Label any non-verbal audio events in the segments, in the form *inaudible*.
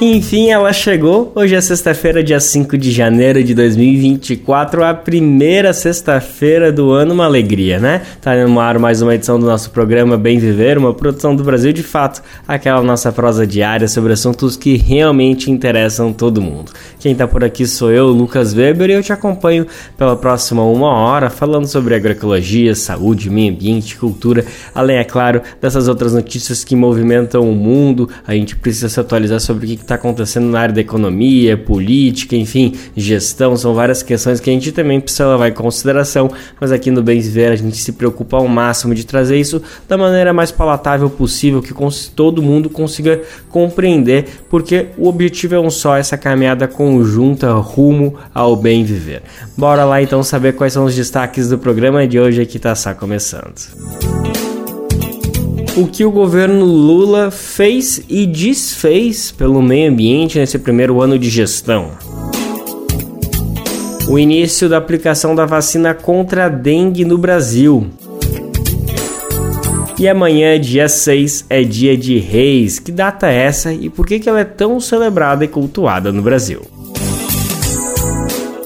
Enfim, ela chegou. Hoje é sexta-feira, dia 5 de janeiro de 2024, a primeira sexta-feira do ano, uma alegria, né? Tá no ar mais uma edição do nosso programa Bem Viver, uma produção do Brasil de Fato, aquela nossa prosa diária sobre assuntos que realmente interessam todo mundo. Quem tá por aqui sou eu, Lucas Weber, e eu te acompanho pela próxima uma hora falando sobre agroecologia, saúde, meio ambiente, cultura, além, é claro, dessas outras notícias que movimentam o mundo. A gente precisa se atualizar sobre o que está acontecendo na área da economia, política, enfim, gestão, são várias questões que a gente também precisa levar em consideração, mas aqui no Bem Viver a gente se preocupa ao máximo de trazer isso da maneira mais palatável possível, que todo mundo consiga compreender, porque o objetivo é um só, essa caminhada conjunta rumo ao bem viver. Bora lá então saber quais são os destaques do programa de hoje que está só começando o que o governo Lula fez e desfez pelo meio ambiente nesse primeiro ano de gestão. O início da aplicação da vacina contra a dengue no Brasil. E amanhã, dia 6, é dia de Reis. Que data é essa e por que ela é tão celebrada e cultuada no Brasil?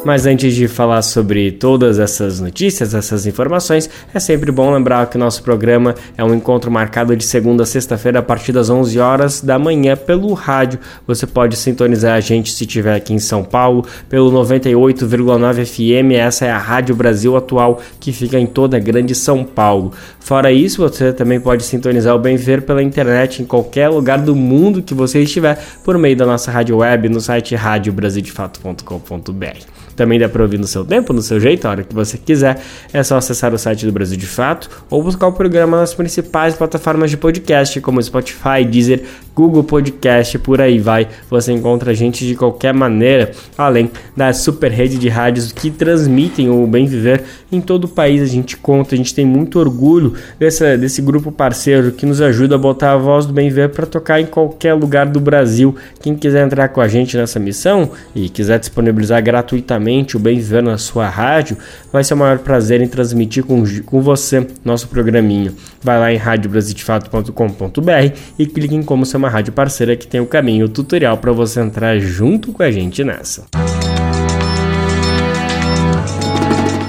Mas antes de falar sobre todas essas notícias, essas informações, é sempre bom lembrar que o nosso programa é um encontro marcado de segunda a sexta-feira a partir das 11 horas da manhã pelo rádio. Você pode sintonizar a gente se estiver aqui em São Paulo pelo 98,9 FM. Essa é a Rádio Brasil Atual que fica em toda a grande São Paulo. Fora isso, você também pode sintonizar o Bem Ver pela internet em qualquer lugar do mundo que você estiver por meio da nossa rádio web no site radiobrasildefato.com.br. Também dá para ouvir no seu tempo, no seu jeito, a hora que você quiser. É só acessar o site do Brasil de Fato ou buscar o programa nas principais plataformas de podcast, como Spotify, Deezer, Google Podcast, por aí vai. Você encontra a gente de qualquer maneira, além da super rede de rádios que transmitem o bem viver em todo o país. A gente conta, a gente tem muito orgulho dessa, desse grupo parceiro que nos ajuda a botar a voz do bem viver para tocar em qualquer lugar do Brasil. Quem quiser entrar com a gente nessa missão e quiser disponibilizar gratuitamente o Bem Viver na sua rádio, vai ser o maior prazer em transmitir com, com você nosso programinho. Vai lá em radiobrasildefato.com.br e clique em como ser uma rádio parceira que tem o caminho o tutorial para você entrar junto com a gente nessa.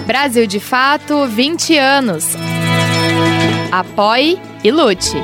Brasil de Fato 20 anos. Apoie e lute.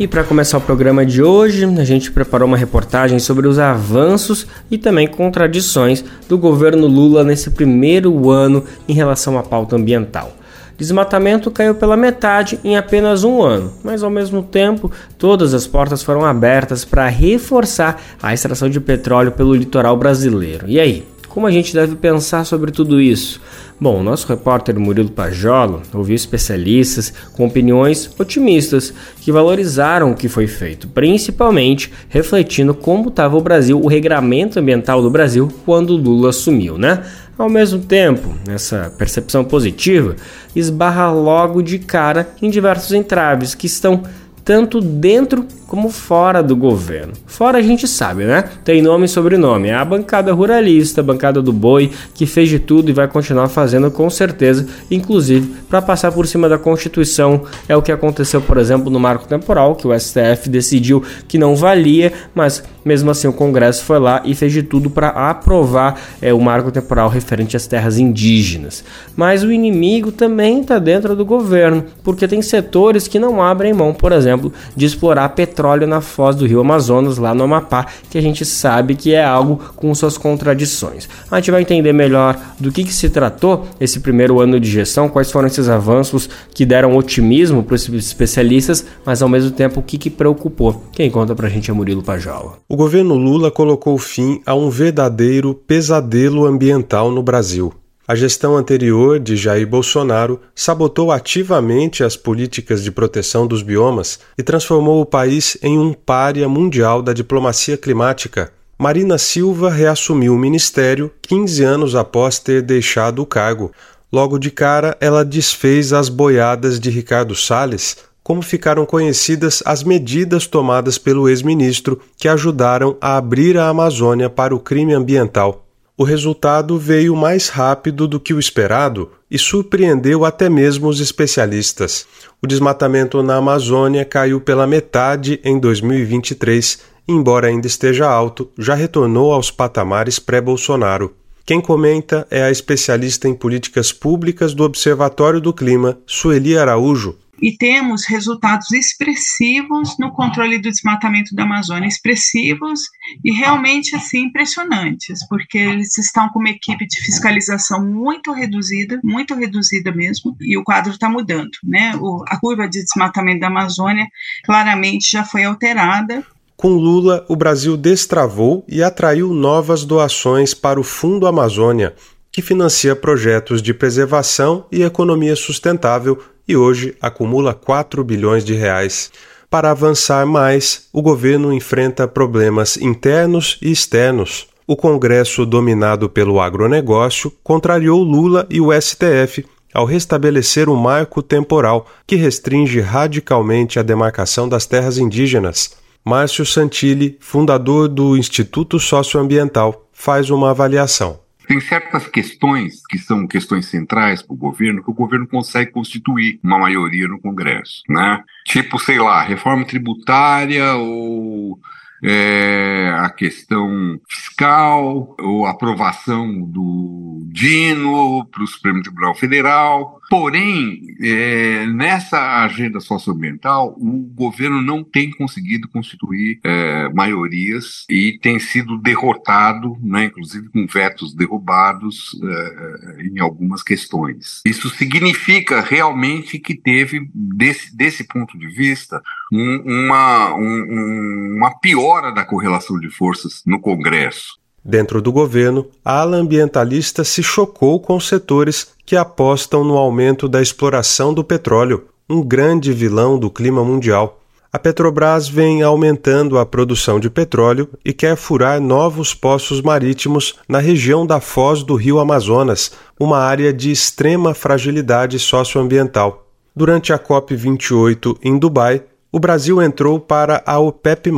E para começar o programa de hoje, a gente preparou uma reportagem sobre os avanços e também contradições do governo Lula nesse primeiro ano em relação à pauta ambiental. Desmatamento caiu pela metade em apenas um ano, mas ao mesmo tempo todas as portas foram abertas para reforçar a extração de petróleo pelo litoral brasileiro. E aí, como a gente deve pensar sobre tudo isso? Bom, nosso repórter Murilo Pajola ouviu especialistas com opiniões otimistas que valorizaram o que foi feito, principalmente refletindo como estava o Brasil, o regramento ambiental do Brasil quando Lula assumiu, né? Ao mesmo tempo, essa percepção positiva esbarra logo de cara em diversos entraves que estão tanto dentro como fora do governo. Fora a gente sabe, né? Tem nome e sobrenome. É a bancada ruralista, a bancada do boi, que fez de tudo e vai continuar fazendo com certeza, inclusive para passar por cima da Constituição. É o que aconteceu, por exemplo, no marco temporal, que o STF decidiu que não valia, mas mesmo assim o Congresso foi lá e fez de tudo para aprovar é, o marco temporal referente às terras indígenas. Mas o inimigo também está dentro do governo, porque tem setores que não abrem mão, por exemplo, de explorar petróleo na foz do rio Amazonas, lá no Amapá, que a gente sabe que é algo com suas contradições. A gente vai entender melhor do que, que se tratou esse primeiro ano de gestão, quais foram esses avanços que deram otimismo para os especialistas, mas ao mesmo tempo o que, que preocupou. Quem conta para a gente é Murilo Pajola. O governo Lula colocou fim a um verdadeiro pesadelo ambiental no Brasil. A gestão anterior de Jair Bolsonaro sabotou ativamente as políticas de proteção dos biomas e transformou o país em um pária mundial da diplomacia climática. Marina Silva reassumiu o ministério 15 anos após ter deixado o cargo. Logo de cara, ela desfez as boiadas de Ricardo Salles, como ficaram conhecidas as medidas tomadas pelo ex-ministro que ajudaram a abrir a Amazônia para o crime ambiental. O resultado veio mais rápido do que o esperado e surpreendeu até mesmo os especialistas. O desmatamento na Amazônia caiu pela metade em 2023, embora ainda esteja alto, já retornou aos patamares pré-Bolsonaro. Quem comenta é a especialista em políticas públicas do Observatório do Clima, Sueli Araújo, e temos resultados expressivos no controle do desmatamento da Amazônia, expressivos e realmente assim impressionantes, porque eles estão com uma equipe de fiscalização muito reduzida, muito reduzida mesmo, e o quadro está mudando, né? O, a curva de desmatamento da Amazônia claramente já foi alterada. Com Lula, o Brasil destravou e atraiu novas doações para o Fundo Amazônia, que financia projetos de preservação e economia sustentável e hoje acumula 4 bilhões de reais. Para avançar mais, o governo enfrenta problemas internos e externos. O Congresso, dominado pelo agronegócio, contrariou Lula e o STF ao restabelecer o marco temporal que restringe radicalmente a demarcação das terras indígenas. Márcio Santilli, fundador do Instituto Socioambiental, faz uma avaliação. Tem certas questões que são questões centrais para o governo que o governo consegue constituir uma maioria no Congresso, né? Tipo, sei lá, reforma tributária ou é, a questão fiscal, ou aprovação do Dino para o Supremo Tribunal Federal. Porém, é, nessa agenda socioambiental, o governo não tem conseguido constituir é, maiorias e tem sido derrotado, né, inclusive com vetos derrubados é, em algumas questões. Isso significa realmente que teve, desse, desse ponto de vista, um, uma, um, uma piora da correlação de forças no Congresso. Dentro do governo, a ala ambientalista se chocou com setores que apostam no aumento da exploração do petróleo, um grande vilão do clima mundial. A Petrobras vem aumentando a produção de petróleo e quer furar novos poços marítimos na região da foz do rio Amazonas, uma área de extrema fragilidade socioambiental. Durante a COP28 em Dubai, o Brasil entrou para a OPEP,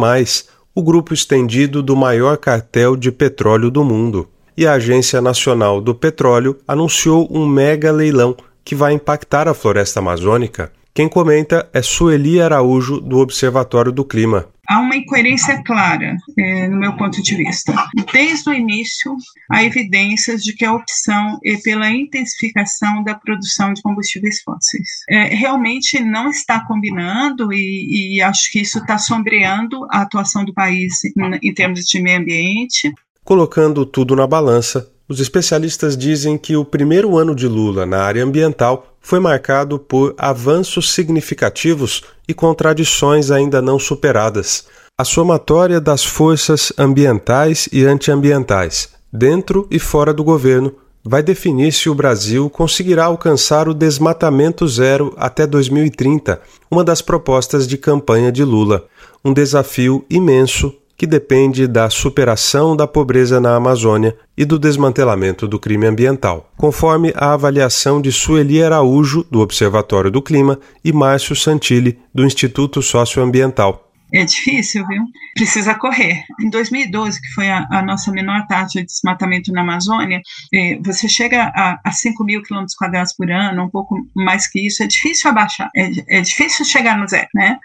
o grupo estendido do maior cartel de petróleo do mundo. E a Agência Nacional do Petróleo anunciou um mega leilão que vai impactar a floresta amazônica. Quem comenta é Sueli Araújo, do Observatório do Clima há uma incoerência clara, é, no meu ponto de vista. Desde o início, há evidências de que a opção é pela intensificação da produção de combustíveis fósseis. É, realmente não está combinando e, e acho que isso está sombreando a atuação do país em, em termos de meio ambiente. Colocando tudo na balança, os especialistas dizem que o primeiro ano de Lula na área ambiental foi marcado por avanços significativos e contradições ainda não superadas. A somatória das forças ambientais e antiambientais, dentro e fora do governo, vai definir se o Brasil conseguirá alcançar o desmatamento zero até 2030, uma das propostas de campanha de Lula. Um desafio imenso que depende da superação da pobreza na Amazônia e do desmantelamento do crime ambiental, conforme a avaliação de Sueli Araújo, do Observatório do Clima, e Márcio Santilli, do Instituto Socioambiental. É difícil, viu? Precisa correr. Em 2012, que foi a, a nossa menor taxa de desmatamento na Amazônia, é, você chega a, a 5 mil quilômetros quadrados por ano, um pouco mais que isso, é difícil abaixar, é, é difícil chegar no zero, né?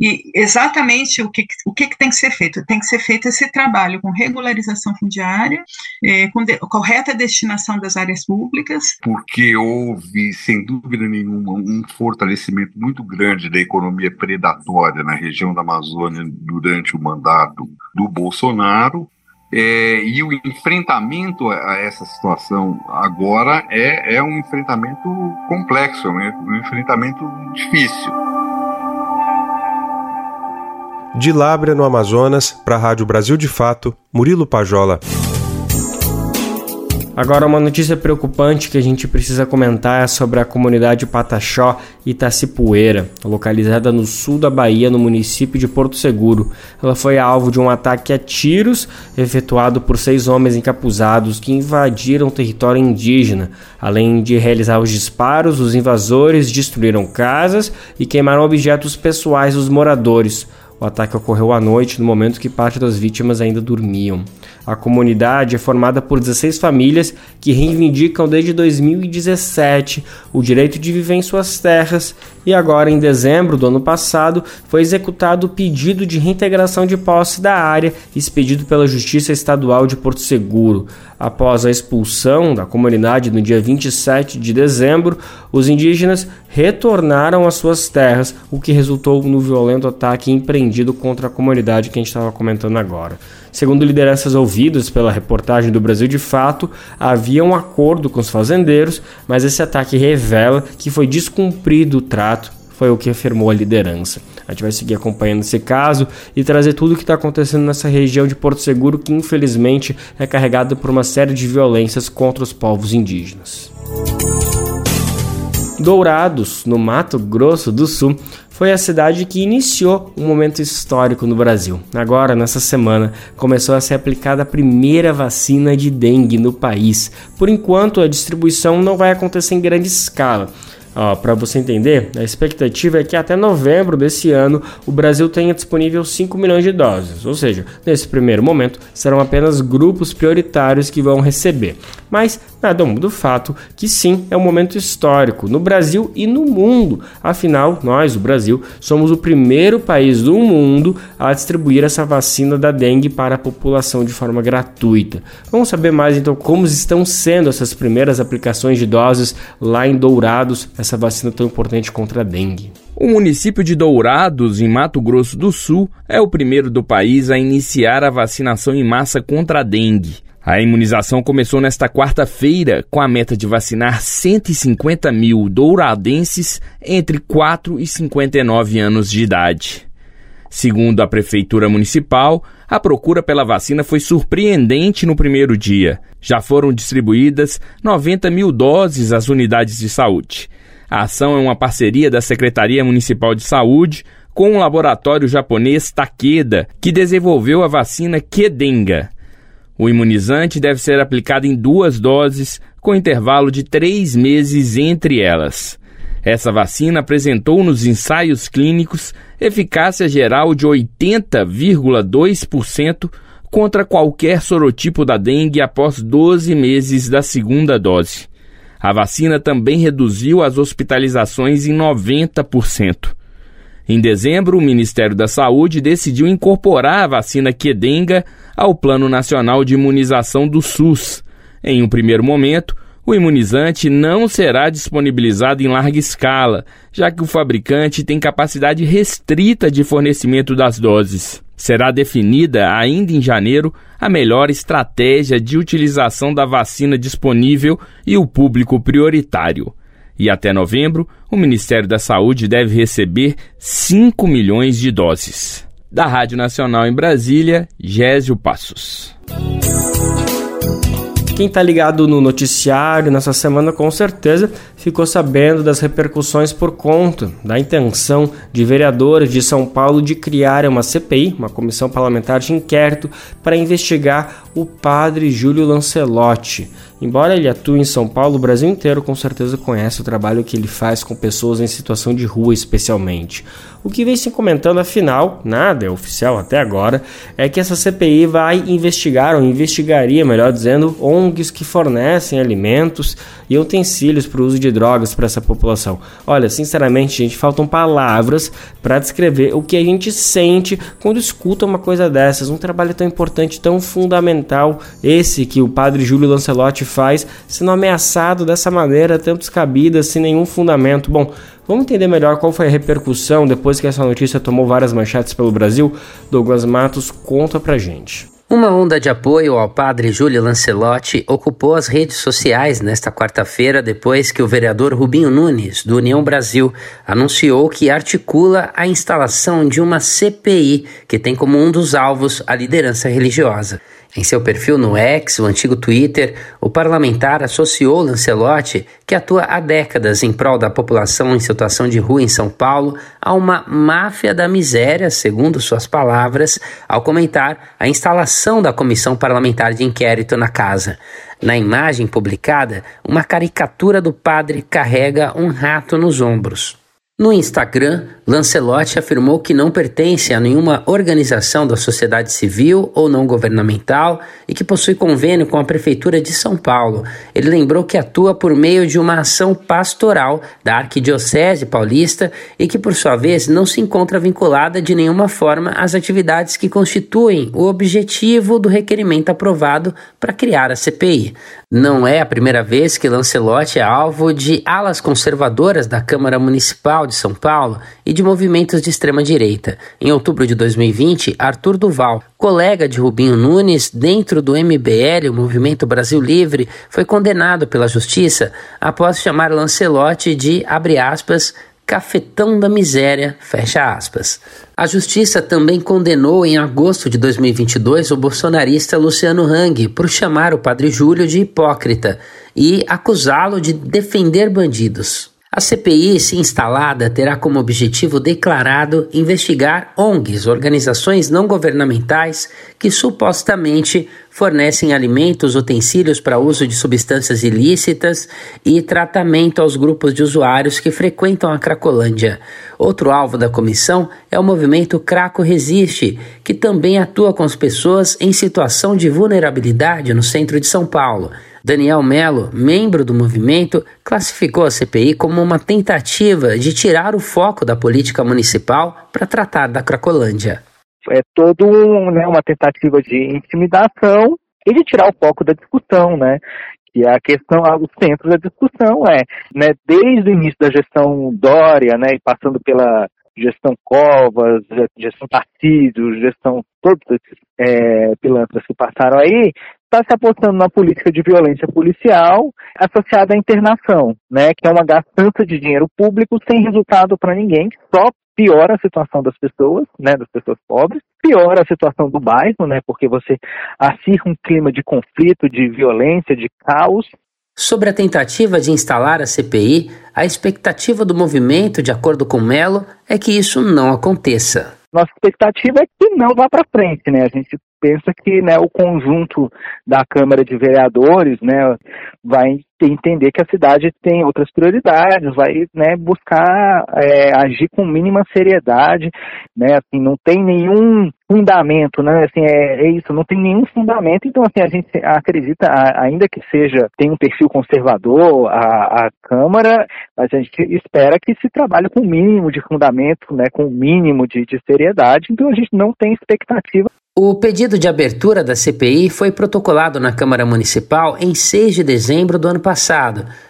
E exatamente o que, o que, que tem que ser feito? Tem que ser feito esse trabalho com regularização fundiária, é, com de, correta destinação das áreas públicas. Porque houve, sem dúvida nenhuma, um fortalecimento muito grande da economia predatória na região da Amazônia Amazônia durante o mandato do Bolsonaro. É, e o enfrentamento a essa situação agora é, é um enfrentamento complexo, né? um enfrentamento difícil. De Lábrea, no Amazonas, para a Rádio Brasil de Fato, Murilo Pajola. Agora, uma notícia preocupante que a gente precisa comentar é sobre a comunidade Pataxó Itacipueira, localizada no sul da Bahia, no município de Porto Seguro. Ela foi alvo de um ataque a tiros efetuado por seis homens encapuzados que invadiram o território indígena. Além de realizar os disparos, os invasores destruíram casas e queimaram objetos pessoais dos moradores. O ataque ocorreu à noite, no momento que parte das vítimas ainda dormiam. A comunidade é formada por 16 famílias que reivindicam desde 2017 o direito de viver em suas terras e agora, em dezembro do ano passado, foi executado o pedido de reintegração de posse da área expedido pela Justiça Estadual de Porto Seguro. Após a expulsão da comunidade no dia 27 de dezembro, os indígenas retornaram às suas terras, o que resultou no violento ataque empreendido contra a comunidade que a gente estava comentando agora. Segundo lideranças ouvidas pela reportagem do Brasil de Fato, havia um acordo com os fazendeiros, mas esse ataque revela que foi descumprido o trato, foi o que afirmou a liderança. A gente vai seguir acompanhando esse caso e trazer tudo o que está acontecendo nessa região de Porto Seguro, que infelizmente é carregada por uma série de violências contra os povos indígenas. Dourados, no Mato Grosso do Sul, foi a cidade que iniciou um momento histórico no Brasil. Agora, nessa semana, começou a ser aplicada a primeira vacina de dengue no país. Por enquanto, a distribuição não vai acontecer em grande escala. Para você entender, a expectativa é que até novembro desse ano o Brasil tenha disponível 5 milhões de doses, ou seja, nesse primeiro momento serão apenas grupos prioritários que vão receber. Mas nada muda o fato que sim, é um momento histórico no Brasil e no mundo. Afinal, nós, o Brasil, somos o primeiro país do mundo a distribuir essa vacina da dengue para a população de forma gratuita. Vamos saber mais então como estão sendo essas primeiras aplicações de doses lá em Dourados essa vacina tão importante contra a dengue. O município de Dourados, em Mato Grosso do Sul, é o primeiro do país a iniciar a vacinação em massa contra a dengue. A imunização começou nesta quarta-feira com a meta de vacinar 150 mil douradenses entre 4 e 59 anos de idade. Segundo a Prefeitura Municipal, a procura pela vacina foi surpreendente no primeiro dia. Já foram distribuídas 90 mil doses às unidades de saúde. A ação é uma parceria da Secretaria Municipal de Saúde com o laboratório japonês Takeda, que desenvolveu a vacina Kedenga. O imunizante deve ser aplicado em duas doses, com intervalo de três meses entre elas. Essa vacina apresentou nos ensaios clínicos eficácia geral de 80,2% contra qualquer sorotipo da dengue após 12 meses da segunda dose. A vacina também reduziu as hospitalizações em 90%. Em dezembro, o Ministério da Saúde decidiu incorporar a vacina Quedenga ao Plano Nacional de Imunização do SUS. Em um primeiro momento, o imunizante não será disponibilizado em larga escala, já que o fabricante tem capacidade restrita de fornecimento das doses. Será definida ainda em janeiro a melhor estratégia de utilização da vacina disponível e o público prioritário. E até novembro, o Ministério da Saúde deve receber 5 milhões de doses. Da Rádio Nacional em Brasília, Gésio Passos. Quem está ligado no noticiário nessa semana com certeza ficou sabendo das repercussões por conta da intenção de vereadores de São Paulo de criar uma CPI, uma comissão parlamentar de inquérito, para investigar o padre Júlio Lancelotti. Embora ele atue em São Paulo, o Brasil inteiro com certeza conhece o trabalho que ele faz com pessoas em situação de rua, especialmente. O que vem se comentando, afinal, nada é oficial até agora, é que essa CPI vai investigar, ou investigaria, melhor dizendo, ONGs que fornecem alimentos e utensílios para o uso de drogas para essa população. Olha, sinceramente, gente, faltam palavras para descrever o que a gente sente quando escuta uma coisa dessas. Um trabalho tão importante, tão fundamental, esse que o padre Júlio Lancelotti faz, sendo ameaçado dessa maneira, tão descabida, sem nenhum fundamento. Bom, vamos entender melhor qual foi a repercussão depois que essa notícia tomou várias manchetes pelo Brasil? Douglas Matos conta pra gente. Uma onda de apoio ao padre Júlio Lancelotti ocupou as redes sociais nesta quarta-feira depois que o vereador Rubinho Nunes, do União Brasil, anunciou que articula a instalação de uma CPI que tem como um dos alvos a liderança religiosa. Em seu perfil no X, o antigo Twitter, o parlamentar associou Lancelotti, que atua há décadas em prol da população em situação de rua em São Paulo, a uma máfia da miséria, segundo suas palavras, ao comentar a instalação da comissão parlamentar de inquérito na casa. Na imagem publicada, uma caricatura do padre carrega um rato nos ombros. No Instagram, Lancelotti afirmou que não pertence a nenhuma organização da sociedade civil ou não governamental e que possui convênio com a Prefeitura de São Paulo. Ele lembrou que atua por meio de uma ação pastoral da Arquidiocese Paulista e que, por sua vez, não se encontra vinculada de nenhuma forma às atividades que constituem o objetivo do requerimento aprovado para criar a CPI. Não é a primeira vez que Lancelotti é alvo de alas conservadoras da Câmara Municipal de São Paulo e de movimentos de extrema-direita. Em outubro de 2020, Arthur Duval, colega de Rubinho Nunes dentro do MBL, o Movimento Brasil Livre, foi condenado pela Justiça após chamar Lancelotti de, abre aspas, cafetão da miséria, fecha aspas. A justiça também condenou em agosto de 2022 o bolsonarista Luciano Hang por chamar o padre Júlio de hipócrita e acusá-lo de defender bandidos. A CPI, se instalada, terá como objetivo declarado investigar ONGs, organizações não governamentais, que supostamente fornecem alimentos, utensílios para uso de substâncias ilícitas e tratamento aos grupos de usuários que frequentam a Cracolândia. Outro alvo da comissão é o movimento Craco Resiste, que também atua com as pessoas em situação de vulnerabilidade no centro de São Paulo. Daniel Melo, membro do movimento, classificou a CPI como uma tentativa de tirar o foco da política municipal para tratar da Cracolândia. É todo um, né, uma tentativa de intimidação e de tirar o foco da discussão, né? que a questão, o centro da discussão é, né, desde o início da gestão Dória, né, e passando pela gestão Covas, gestão Tarcísio, gestão todos esses é, pilantras que passaram aí, está se apostando na política de violência policial associada à internação, né, que é uma gastança de dinheiro público sem resultado para ninguém, só piora a situação das pessoas, né, das pessoas pobres, piora a situação do bairro, né, porque você acirra um clima de conflito, de violência, de caos. Sobre a tentativa de instalar a CPI, a expectativa do movimento, de acordo com Melo, é que isso não aconteça. Nossa expectativa é que não vá para frente, né? A gente pensa que né, o conjunto da Câmara de Vereadores né, vai entender que a cidade tem outras prioridades, vai né, buscar é, agir com mínima seriedade, né, assim, não tem nenhum fundamento, né, assim, é, é, isso, não tem nenhum fundamento, então assim, a gente acredita, ainda que seja, tem um perfil conservador a, a Câmara, a gente espera que se trabalhe com o mínimo de fundamento, né, com o mínimo de, de seriedade, então a gente não tem expectativa o pedido de abertura da CPI foi protocolado na Câmara Municipal em 6 de dezembro do ano passado.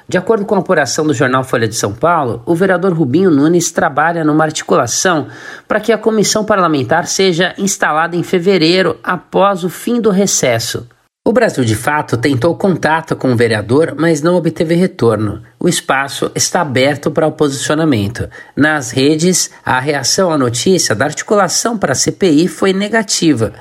De acordo com a apuração do jornal Folha de São Paulo, o vereador Rubinho Nunes trabalha numa articulação para que a comissão parlamentar seja instalada em fevereiro, após o fim do recesso. O Brasil de Fato tentou contato com o vereador, mas não obteve retorno. O espaço está aberto para o posicionamento. Nas redes, a reação à notícia da articulação para a CPI foi negativa.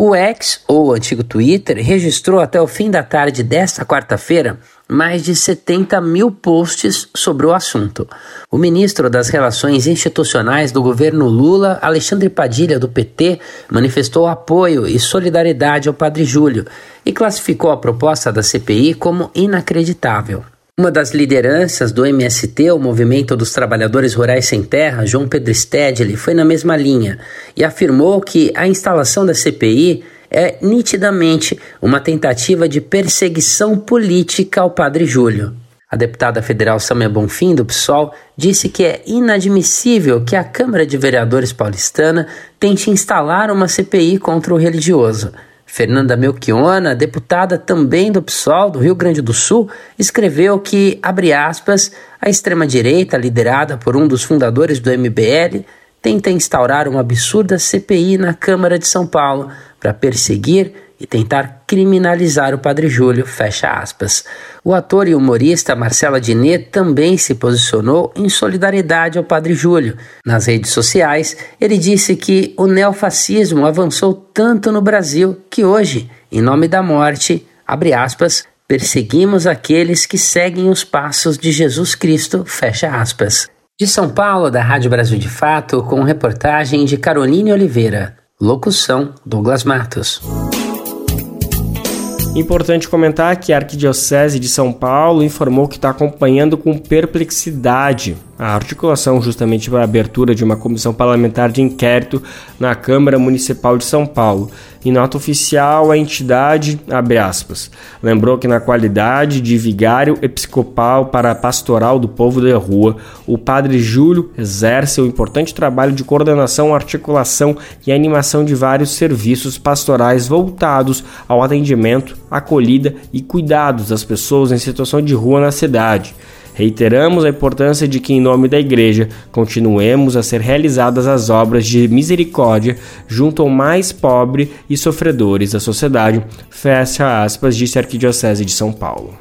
O X, ou antigo Twitter, registrou até o fim da tarde desta quarta-feira mais de 70 mil posts sobre o assunto. O ministro das Relações Institucionais do governo Lula, Alexandre Padilha, do PT, manifestou apoio e solidariedade ao Padre Júlio e classificou a proposta da CPI como inacreditável. Uma das lideranças do MST, o Movimento dos Trabalhadores Rurais Sem Terra, João Pedro Stedley, foi na mesma linha e afirmou que a instalação da CPI é nitidamente uma tentativa de perseguição política ao padre Júlio. A deputada federal Samia Bonfim, do PSOL, disse que é inadmissível que a Câmara de Vereadores paulistana tente instalar uma CPI contra o religioso. Fernanda Melchiona, deputada também do PSOL do Rio Grande do Sul, escreveu que, abre aspas, a extrema-direita, liderada por um dos fundadores do MBL, tenta instaurar uma absurda CPI na Câmara de São Paulo para perseguir e tentar criminalizar o Padre Júlio, fecha aspas. O ator e humorista Marcelo Adnet também se posicionou em solidariedade ao Padre Júlio. Nas redes sociais, ele disse que o neofascismo avançou tanto no Brasil que hoje, em nome da morte, abre aspas, perseguimos aqueles que seguem os passos de Jesus Cristo, fecha aspas. De São Paulo, da Rádio Brasil de Fato, com reportagem de Caroline Oliveira. Locução: Douglas Matos. Importante comentar que a Arquidiocese de São Paulo informou que está acompanhando com perplexidade a articulação justamente para a abertura de uma comissão parlamentar de inquérito na Câmara Municipal de São Paulo. Em nota oficial, a entidade, aspas, lembrou que na qualidade de vigário episcopal para a pastoral do povo da rua, o padre Júlio exerce o um importante trabalho de coordenação, articulação e animação de vários serviços pastorais voltados ao atendimento, acolhida e cuidados das pessoas em situação de rua na cidade. Reiteramos a importância de que, em nome da Igreja, continuemos a ser realizadas as obras de misericórdia junto ao mais pobre e sofredores da sociedade. Fecha aspas, disse a Arquidiocese de São Paulo.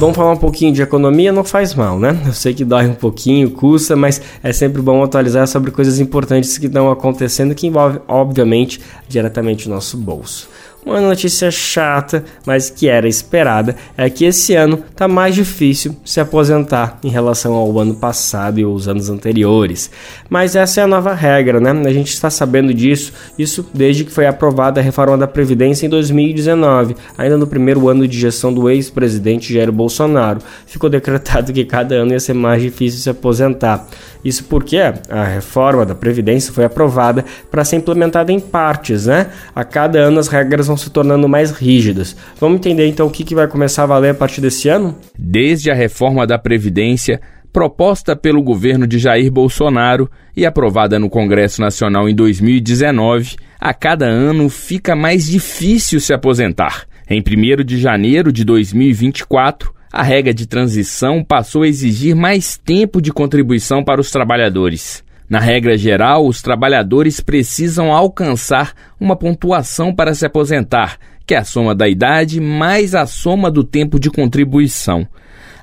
Vamos falar um pouquinho de economia, não faz mal, né? Eu sei que dói um pouquinho, custa, mas é sempre bom atualizar sobre coisas importantes que estão acontecendo que envolvem, obviamente, diretamente o nosso bolso. Uma notícia chata, mas que era esperada, é que esse ano está mais difícil se aposentar em relação ao ano passado e os anos anteriores. Mas essa é a nova regra, né? A gente está sabendo disso, isso desde que foi aprovada a reforma da Previdência em 2019, ainda no primeiro ano de gestão do ex-presidente Jair Bolsonaro. Ficou decretado que cada ano ia ser mais difícil se aposentar. Isso porque a reforma da Previdência foi aprovada para ser implementada em partes, né? A cada ano as regras vão se tornando mais rígidas. Vamos entender então o que, que vai começar a valer a partir desse ano? Desde a reforma da Previdência, proposta pelo governo de Jair Bolsonaro e aprovada no Congresso Nacional em 2019, a cada ano fica mais difícil se aposentar. Em 1 de janeiro de 2024, a regra de transição passou a exigir mais tempo de contribuição para os trabalhadores. Na regra geral, os trabalhadores precisam alcançar uma pontuação para se aposentar, que é a soma da idade mais a soma do tempo de contribuição.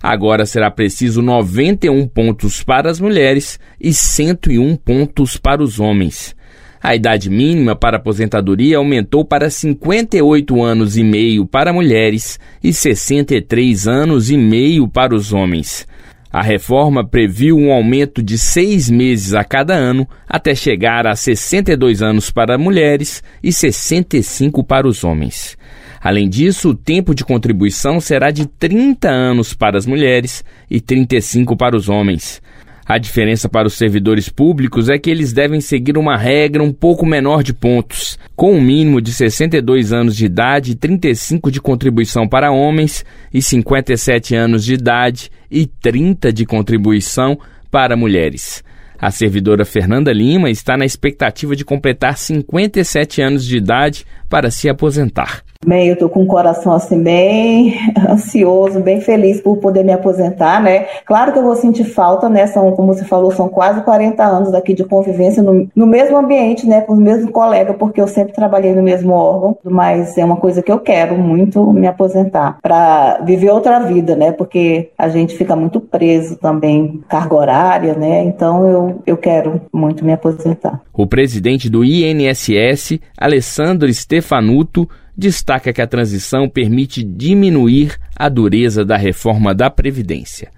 Agora será preciso 91 pontos para as mulheres e 101 pontos para os homens. A idade mínima para aposentadoria aumentou para 58 anos e meio para mulheres e 63 anos e meio para os homens. A reforma previu um aumento de seis meses a cada ano, até chegar a 62 anos para mulheres e 65 para os homens. Além disso, o tempo de contribuição será de 30 anos para as mulheres e 35 para os homens. A diferença para os servidores públicos é que eles devem seguir uma regra um pouco menor de pontos, com um mínimo de 62 anos de idade e 35 de contribuição para homens e 57 anos de idade e 30 de contribuição para mulheres. A servidora Fernanda Lima está na expectativa de completar 57 anos de idade para se aposentar. Bem, eu estou com o coração assim bem ansioso, bem feliz por poder me aposentar, né? Claro que eu vou sentir falta, né? São, como você falou, são quase 40 anos aqui de convivência no, no mesmo ambiente, né? Com os mesmos colegas, porque eu sempre trabalhei no mesmo órgão, mas é uma coisa que eu quero muito me aposentar para viver outra vida, né? Porque a gente fica muito preso também, carga horária, né? Então eu, eu quero muito me aposentar. O presidente do INSS, Alessandro Stefanuto, destaca que a transição permite diminuir a dureza da reforma da Previdência.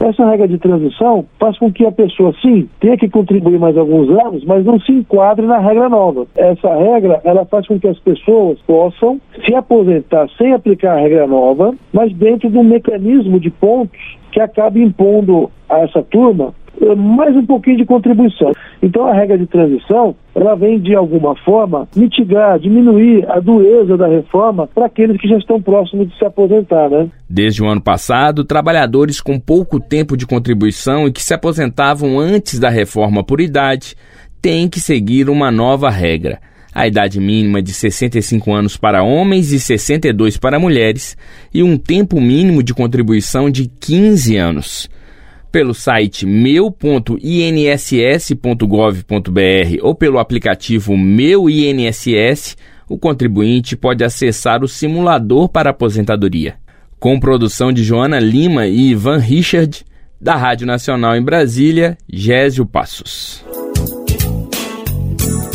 Essa regra de transição faz com que a pessoa, sim, tenha que contribuir mais alguns anos, mas não se enquadre na regra nova. Essa regra, ela faz com que as pessoas possam se aposentar sem aplicar a regra nova, mas dentro de um mecanismo de pontos que acabe impondo a essa turma mais um pouquinho de contribuição. Então a regra de transição, ela vem de alguma forma mitigar, diminuir a dureza da reforma para aqueles que já estão próximos de se aposentar, né? Desde o ano passado, trabalhadores com pouco tempo de contribuição e que se aposentavam antes da reforma por idade têm que seguir uma nova regra. A idade mínima de 65 anos para homens e 62 para mulheres e um tempo mínimo de contribuição de 15 anos pelo site meu.inss.gov.br ou pelo aplicativo Meu INSS, o contribuinte pode acessar o simulador para aposentadoria. Com produção de Joana Lima e Ivan Richard, da Rádio Nacional em Brasília, Gésio Passos.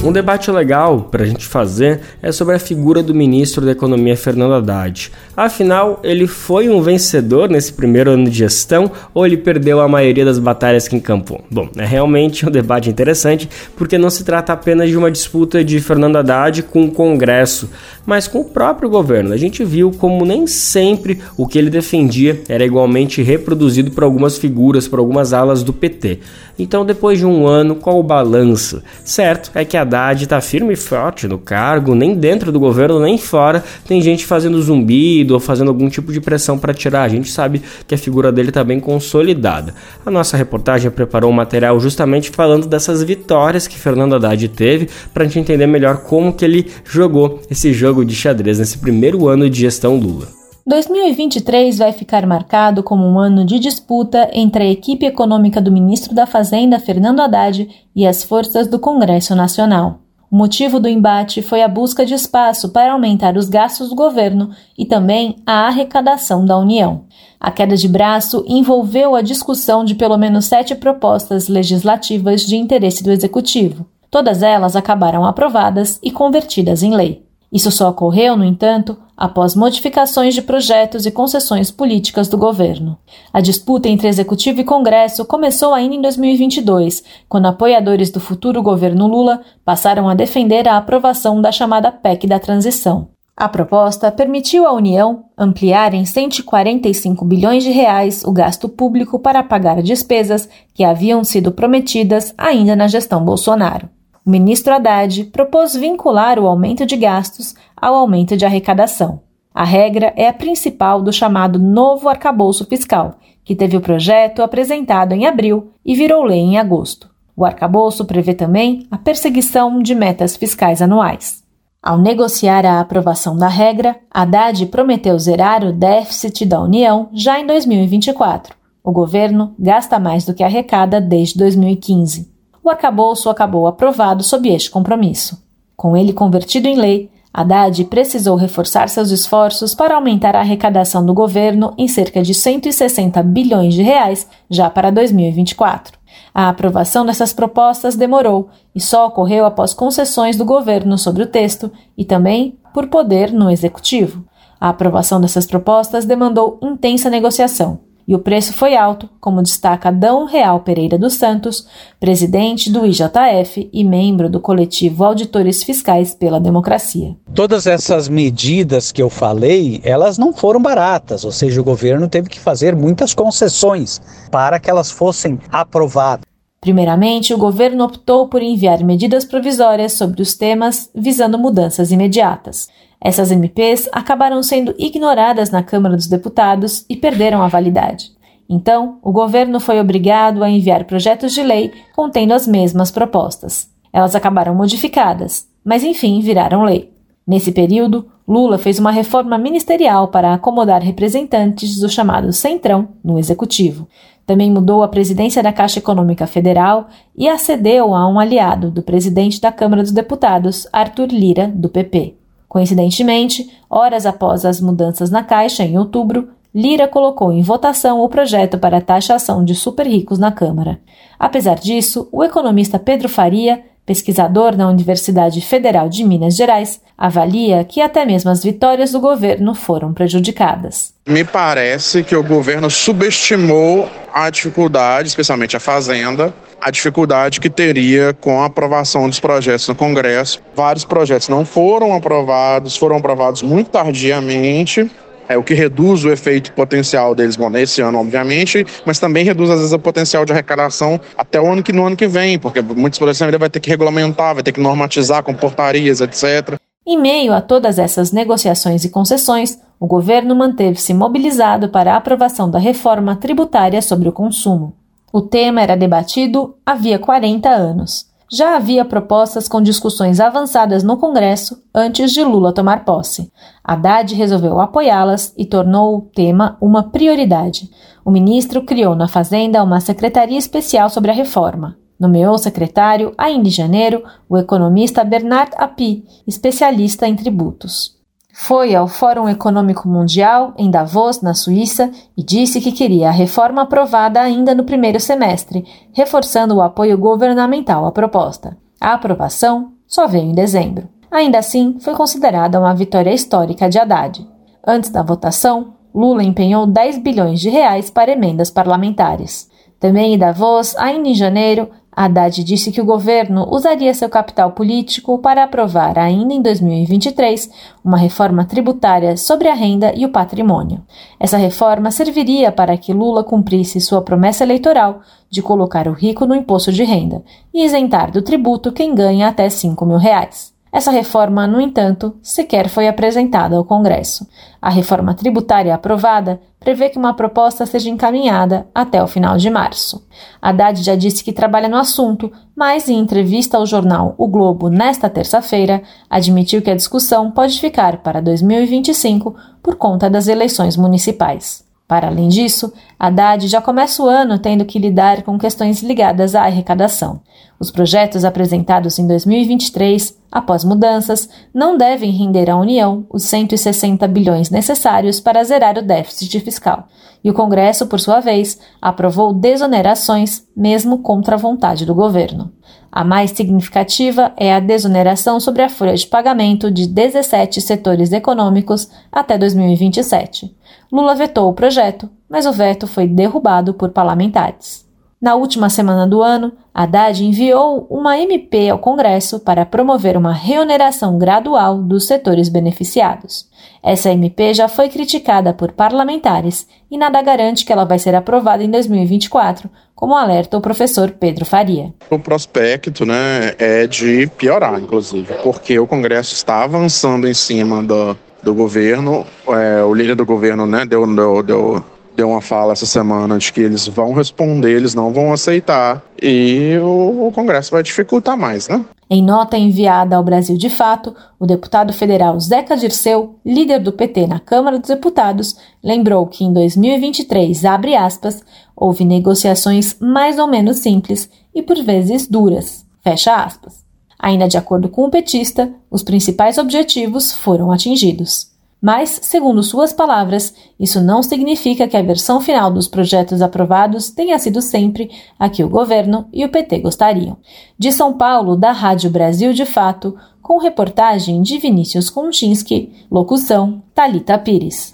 Um debate legal para a gente fazer é sobre a figura do ministro da Economia Fernando Haddad. Afinal, ele foi um vencedor nesse primeiro ano de gestão ou ele perdeu a maioria das batalhas que encampou? Bom, é realmente um debate interessante porque não se trata apenas de uma disputa de Fernando Haddad com o Congresso, mas com o próprio governo. A gente viu como nem sempre o que ele defendia era igualmente reproduzido por algumas figuras, por algumas alas do PT. Então, depois de um ano, qual o balanço? Certo é que Haddad está firme e forte no cargo, nem dentro do governo, nem fora. Tem gente fazendo zumbido ou fazendo algum tipo de pressão para tirar. A gente sabe que a figura dele está bem consolidada. A nossa reportagem preparou um material justamente falando dessas vitórias que Fernando Haddad teve para a gente entender melhor como que ele jogou esse jogo de xadrez nesse primeiro ano de gestão Lula. 2023 vai ficar marcado como um ano de disputa entre a equipe econômica do ministro da Fazenda, Fernando Haddad, e as forças do Congresso Nacional. O motivo do embate foi a busca de espaço para aumentar os gastos do governo e também a arrecadação da União. A queda de braço envolveu a discussão de pelo menos sete propostas legislativas de interesse do Executivo. Todas elas acabaram aprovadas e convertidas em lei. Isso só ocorreu, no entanto, após modificações de projetos e concessões políticas do governo. A disputa entre Executivo e Congresso começou ainda em 2022, quando apoiadores do futuro governo Lula passaram a defender a aprovação da chamada PEC da transição. A proposta permitiu à União ampliar em 145 bilhões de reais o gasto público para pagar despesas que haviam sido prometidas ainda na gestão Bolsonaro o ministro Haddad propôs vincular o aumento de gastos ao aumento de arrecadação. A regra é a principal do chamado novo arcabouço fiscal, que teve o projeto apresentado em abril e virou lei em agosto. O arcabouço prevê também a perseguição de metas fiscais anuais. Ao negociar a aprovação da regra, Haddad prometeu zerar o déficit da União já em 2024. O governo gasta mais do que arrecada desde 2015 o arcabouço acabou aprovado sob este compromisso. Com ele convertido em lei, Haddad precisou reforçar seus esforços para aumentar a arrecadação do governo em cerca de 160 bilhões de reais já para 2024. A aprovação dessas propostas demorou e só ocorreu após concessões do governo sobre o texto e também por poder no executivo. A aprovação dessas propostas demandou intensa negociação. E o preço foi alto, como destaca Dão Real Pereira dos Santos, presidente do IJF e membro do coletivo Auditores Fiscais pela Democracia. Todas essas medidas que eu falei, elas não foram baratas, ou seja, o governo teve que fazer muitas concessões para que elas fossem aprovadas. Primeiramente, o governo optou por enviar medidas provisórias sobre os temas visando mudanças imediatas. Essas MPs acabaram sendo ignoradas na Câmara dos Deputados e perderam a validade. Então, o governo foi obrigado a enviar projetos de lei contendo as mesmas propostas. Elas acabaram modificadas, mas enfim viraram lei. Nesse período, Lula fez uma reforma ministerial para acomodar representantes do chamado Centrão no executivo. Também mudou a presidência da Caixa Econômica Federal e acedeu a um aliado do presidente da Câmara dos Deputados, Arthur Lira, do PP. Coincidentemente, horas após as mudanças na Caixa, em outubro, Lira colocou em votação o projeto para taxação de super ricos na Câmara. Apesar disso, o economista Pedro Faria, pesquisador na Universidade Federal de Minas Gerais, avalia que até mesmo as vitórias do governo foram prejudicadas. Me parece que o governo subestimou a dificuldade, especialmente a Fazenda, a dificuldade que teria com a aprovação dos projetos no Congresso. Vários projetos não foram aprovados, foram aprovados muito tardiamente. É o que reduz o efeito potencial deles, bom, nesse ano, obviamente, mas também reduz, às vezes, o potencial de arrecadação até o ano que no ano que vem, porque muitos projetos ainda vai ter que regulamentar, vai ter que normatizar com portarias, etc. Em meio a todas essas negociações e concessões, o governo manteve-se mobilizado para a aprovação da reforma tributária sobre o consumo. O tema era debatido havia 40 anos. Já havia propostas com discussões avançadas no Congresso antes de Lula tomar posse. Haddad resolveu apoiá-las e tornou o tema uma prioridade. O ministro criou na Fazenda uma secretaria especial sobre a reforma. Nomeou secretário, ainda em janeiro, o economista Bernard Api, especialista em tributos. Foi ao Fórum Econômico Mundial, em Davos, na Suíça, e disse que queria a reforma aprovada ainda no primeiro semestre, reforçando o apoio governamental à proposta. A aprovação só veio em dezembro. Ainda assim, foi considerada uma vitória histórica de Haddad. Antes da votação, Lula empenhou 10 bilhões de reais para emendas parlamentares. Também em Davos, ainda em janeiro, Haddad disse que o governo usaria seu capital político para aprovar, ainda em 2023, uma reforma tributária sobre a renda e o patrimônio. Essa reforma serviria para que Lula cumprisse sua promessa eleitoral de colocar o rico no imposto de renda e isentar do tributo quem ganha até 5 mil reais. Essa reforma, no entanto, sequer foi apresentada ao Congresso. A reforma tributária aprovada prevê que uma proposta seja encaminhada até o final de março. Haddad já disse que trabalha no assunto, mas em entrevista ao jornal O Globo nesta terça-feira, admitiu que a discussão pode ficar para 2025 por conta das eleições municipais. Para além disso, Haddad já começa o ano tendo que lidar com questões ligadas à arrecadação. Os projetos apresentados em 2023, após mudanças, não devem render à União os 160 bilhões necessários para zerar o déficit fiscal. E o Congresso, por sua vez, aprovou desonerações, mesmo contra a vontade do governo. A mais significativa é a desoneração sobre a folha de pagamento de 17 setores econômicos até 2027. Lula vetou o projeto, mas o veto foi derrubado por parlamentares. Na última semana do ano, Haddad enviou uma MP ao Congresso para promover uma reoneração gradual dos setores beneficiados. Essa MP já foi criticada por parlamentares e nada garante que ela vai ser aprovada em 2024, como alerta o professor Pedro Faria. O prospecto né, é de piorar, inclusive, porque o Congresso está avançando em cima do, do governo. É, o líder do governo né, deu, deu, deu, deu uma fala essa semana de que eles vão responder, eles não vão aceitar. E o, Congresso vai dificultar mais, né? Em nota enviada ao Brasil de Fato, o deputado federal Zeca Dirceu, líder do PT na Câmara dos Deputados, lembrou que em 2023, abre aspas, houve negociações mais ou menos simples e por vezes duras, fecha aspas. Ainda de acordo com o petista, os principais objetivos foram atingidos. Mas, segundo suas palavras, isso não significa que a versão final dos projetos aprovados tenha sido sempre a que o governo e o PT gostariam. De São Paulo, da Rádio Brasil de Fato, com reportagem de Vinícius Kontinski, locução Talita Pires.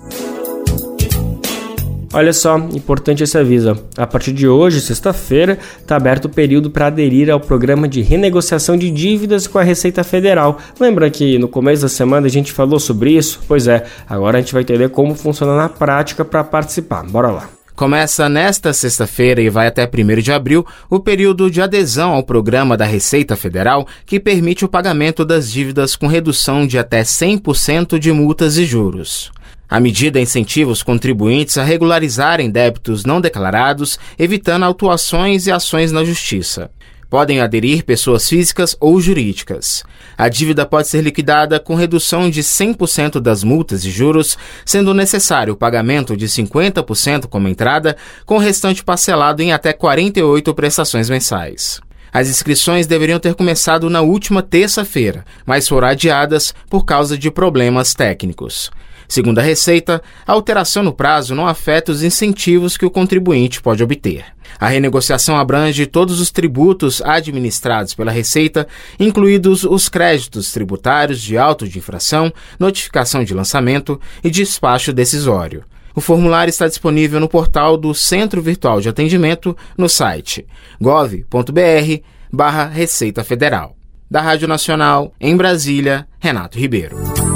Olha só, importante esse aviso. A partir de hoje, sexta-feira, está aberto o período para aderir ao programa de renegociação de dívidas com a Receita Federal. Lembra que no começo da semana a gente falou sobre isso? Pois é, agora a gente vai entender como funciona na prática para participar. Bora lá. Começa nesta sexta-feira e vai até 1 de abril o período de adesão ao programa da Receita Federal que permite o pagamento das dívidas com redução de até 100% de multas e juros. A medida incentiva os contribuintes a regularizarem débitos não declarados, evitando autuações e ações na justiça. Podem aderir pessoas físicas ou jurídicas. A dívida pode ser liquidada com redução de 100% das multas e juros, sendo necessário o pagamento de 50% como entrada, com o restante parcelado em até 48 prestações mensais. As inscrições deveriam ter começado na última terça-feira, mas foram adiadas por causa de problemas técnicos. Segundo a Receita, a alteração no prazo não afeta os incentivos que o contribuinte pode obter. A renegociação abrange todos os tributos administrados pela Receita, incluídos os créditos tributários de auto de infração, notificação de lançamento e despacho decisório. O formulário está disponível no portal do Centro Virtual de Atendimento no site gov.br barra Receita Federal. Da Rádio Nacional, em Brasília, Renato Ribeiro.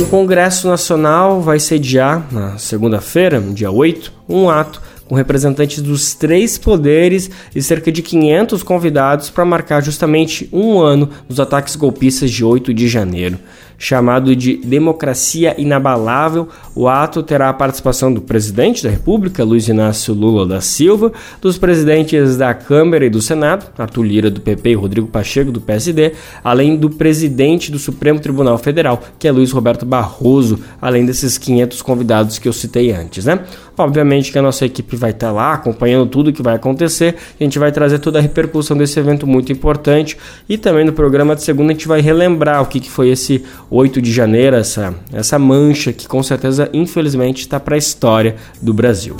O Congresso Nacional vai sediar, na segunda-feira, dia 8, um ato com representantes dos três poderes e cerca de 500 convidados para marcar justamente um ano dos ataques golpistas de 8 de janeiro. Chamado de Democracia Inabalável. O ato terá a participação do presidente da República, Luiz Inácio Lula da Silva, dos presidentes da Câmara e do Senado, Arthur Lira do PP e Rodrigo Pacheco do PSD, além do presidente do Supremo Tribunal Federal, que é Luiz Roberto Barroso, além desses 500 convidados que eu citei antes, né? Obviamente que a nossa equipe vai estar lá acompanhando tudo que vai acontecer, a gente vai trazer toda a repercussão desse evento muito importante e também no programa de segunda a gente vai relembrar o que, que foi esse 8 de janeiro, essa, essa mancha que com certeza, infelizmente, está para a história do Brasil.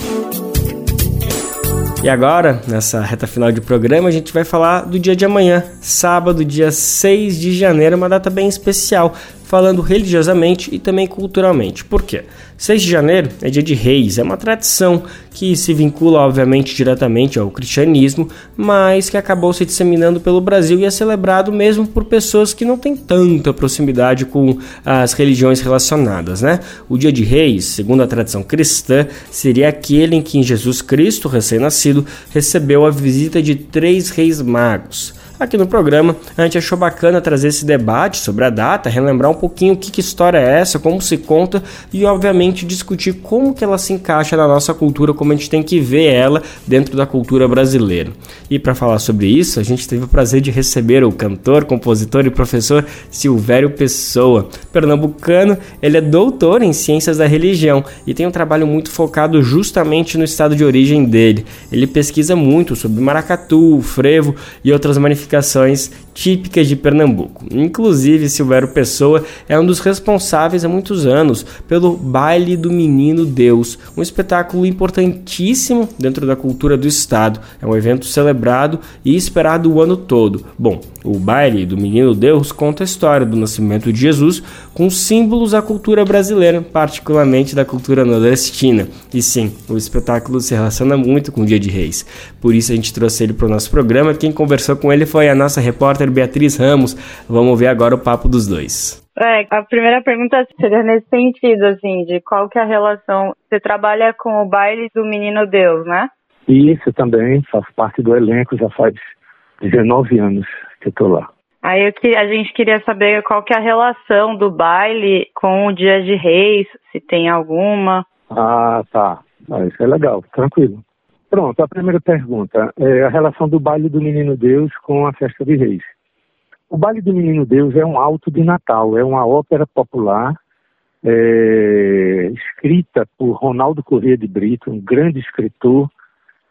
E agora, nessa reta final de programa, a gente vai falar do dia de amanhã, sábado, dia 6 de janeiro, uma data bem especial, falando religiosamente e também culturalmente. Por quê? 6 de janeiro é dia de reis, é uma tradição que se vincula, obviamente, diretamente ao cristianismo, mas que acabou se disseminando pelo Brasil e é celebrado mesmo por pessoas que não têm tanta proximidade com as religiões relacionadas, né? O dia de reis, segundo a tradição cristã, seria aquele em que Jesus Cristo, recém-nascido, recebeu a visita de três reis magos. Aqui no programa, a gente achou bacana trazer esse debate sobre a data, relembrar um pouquinho o que, que história é essa, como se conta e, obviamente, discutir como que ela se encaixa na nossa cultura, como a gente tem que ver ela dentro da cultura brasileira. E para falar sobre isso, a gente teve o prazer de receber o cantor, compositor e professor Silvério Pessoa. Pernambucano, ele é doutor em ciências da religião e tem um trabalho muito focado justamente no estado de origem dele. Ele pesquisa muito sobre maracatu, frevo e outras manifestações típicas de Pernambuco. Inclusive, Silvério Pessoa é um dos responsáveis há muitos anos pelo Baile do Menino Deus, um espetáculo importantíssimo dentro da cultura do estado. É um evento celebrado e esperado o ano todo. Bom, o Baile do Menino Deus conta a história do nascimento de Jesus com símbolos da cultura brasileira, particularmente da cultura nordestina. E sim, o espetáculo se relaciona muito com o Dia de Reis. Por isso a gente trouxe ele para o nosso programa. Quem conversou com ele foi a nossa repórter Beatriz Ramos. Vamos ver agora o papo dos dois. É, a primeira pergunta seria nesse sentido, assim, de qual que é a relação. Você trabalha com o baile do Menino Deus, né? Isso também, faço parte do elenco, já faz 19 anos lá. Aí eu que, a gente queria saber qual que é a relação do baile com o Dia de Reis, se tem alguma. Ah, tá. Ah, isso é legal, tranquilo. Pronto, a primeira pergunta é a relação do baile do Menino Deus com a festa de Reis. O baile do Menino Deus é um alto de Natal, é uma ópera popular é, escrita por Ronaldo Corrêa de Brito, um grande escritor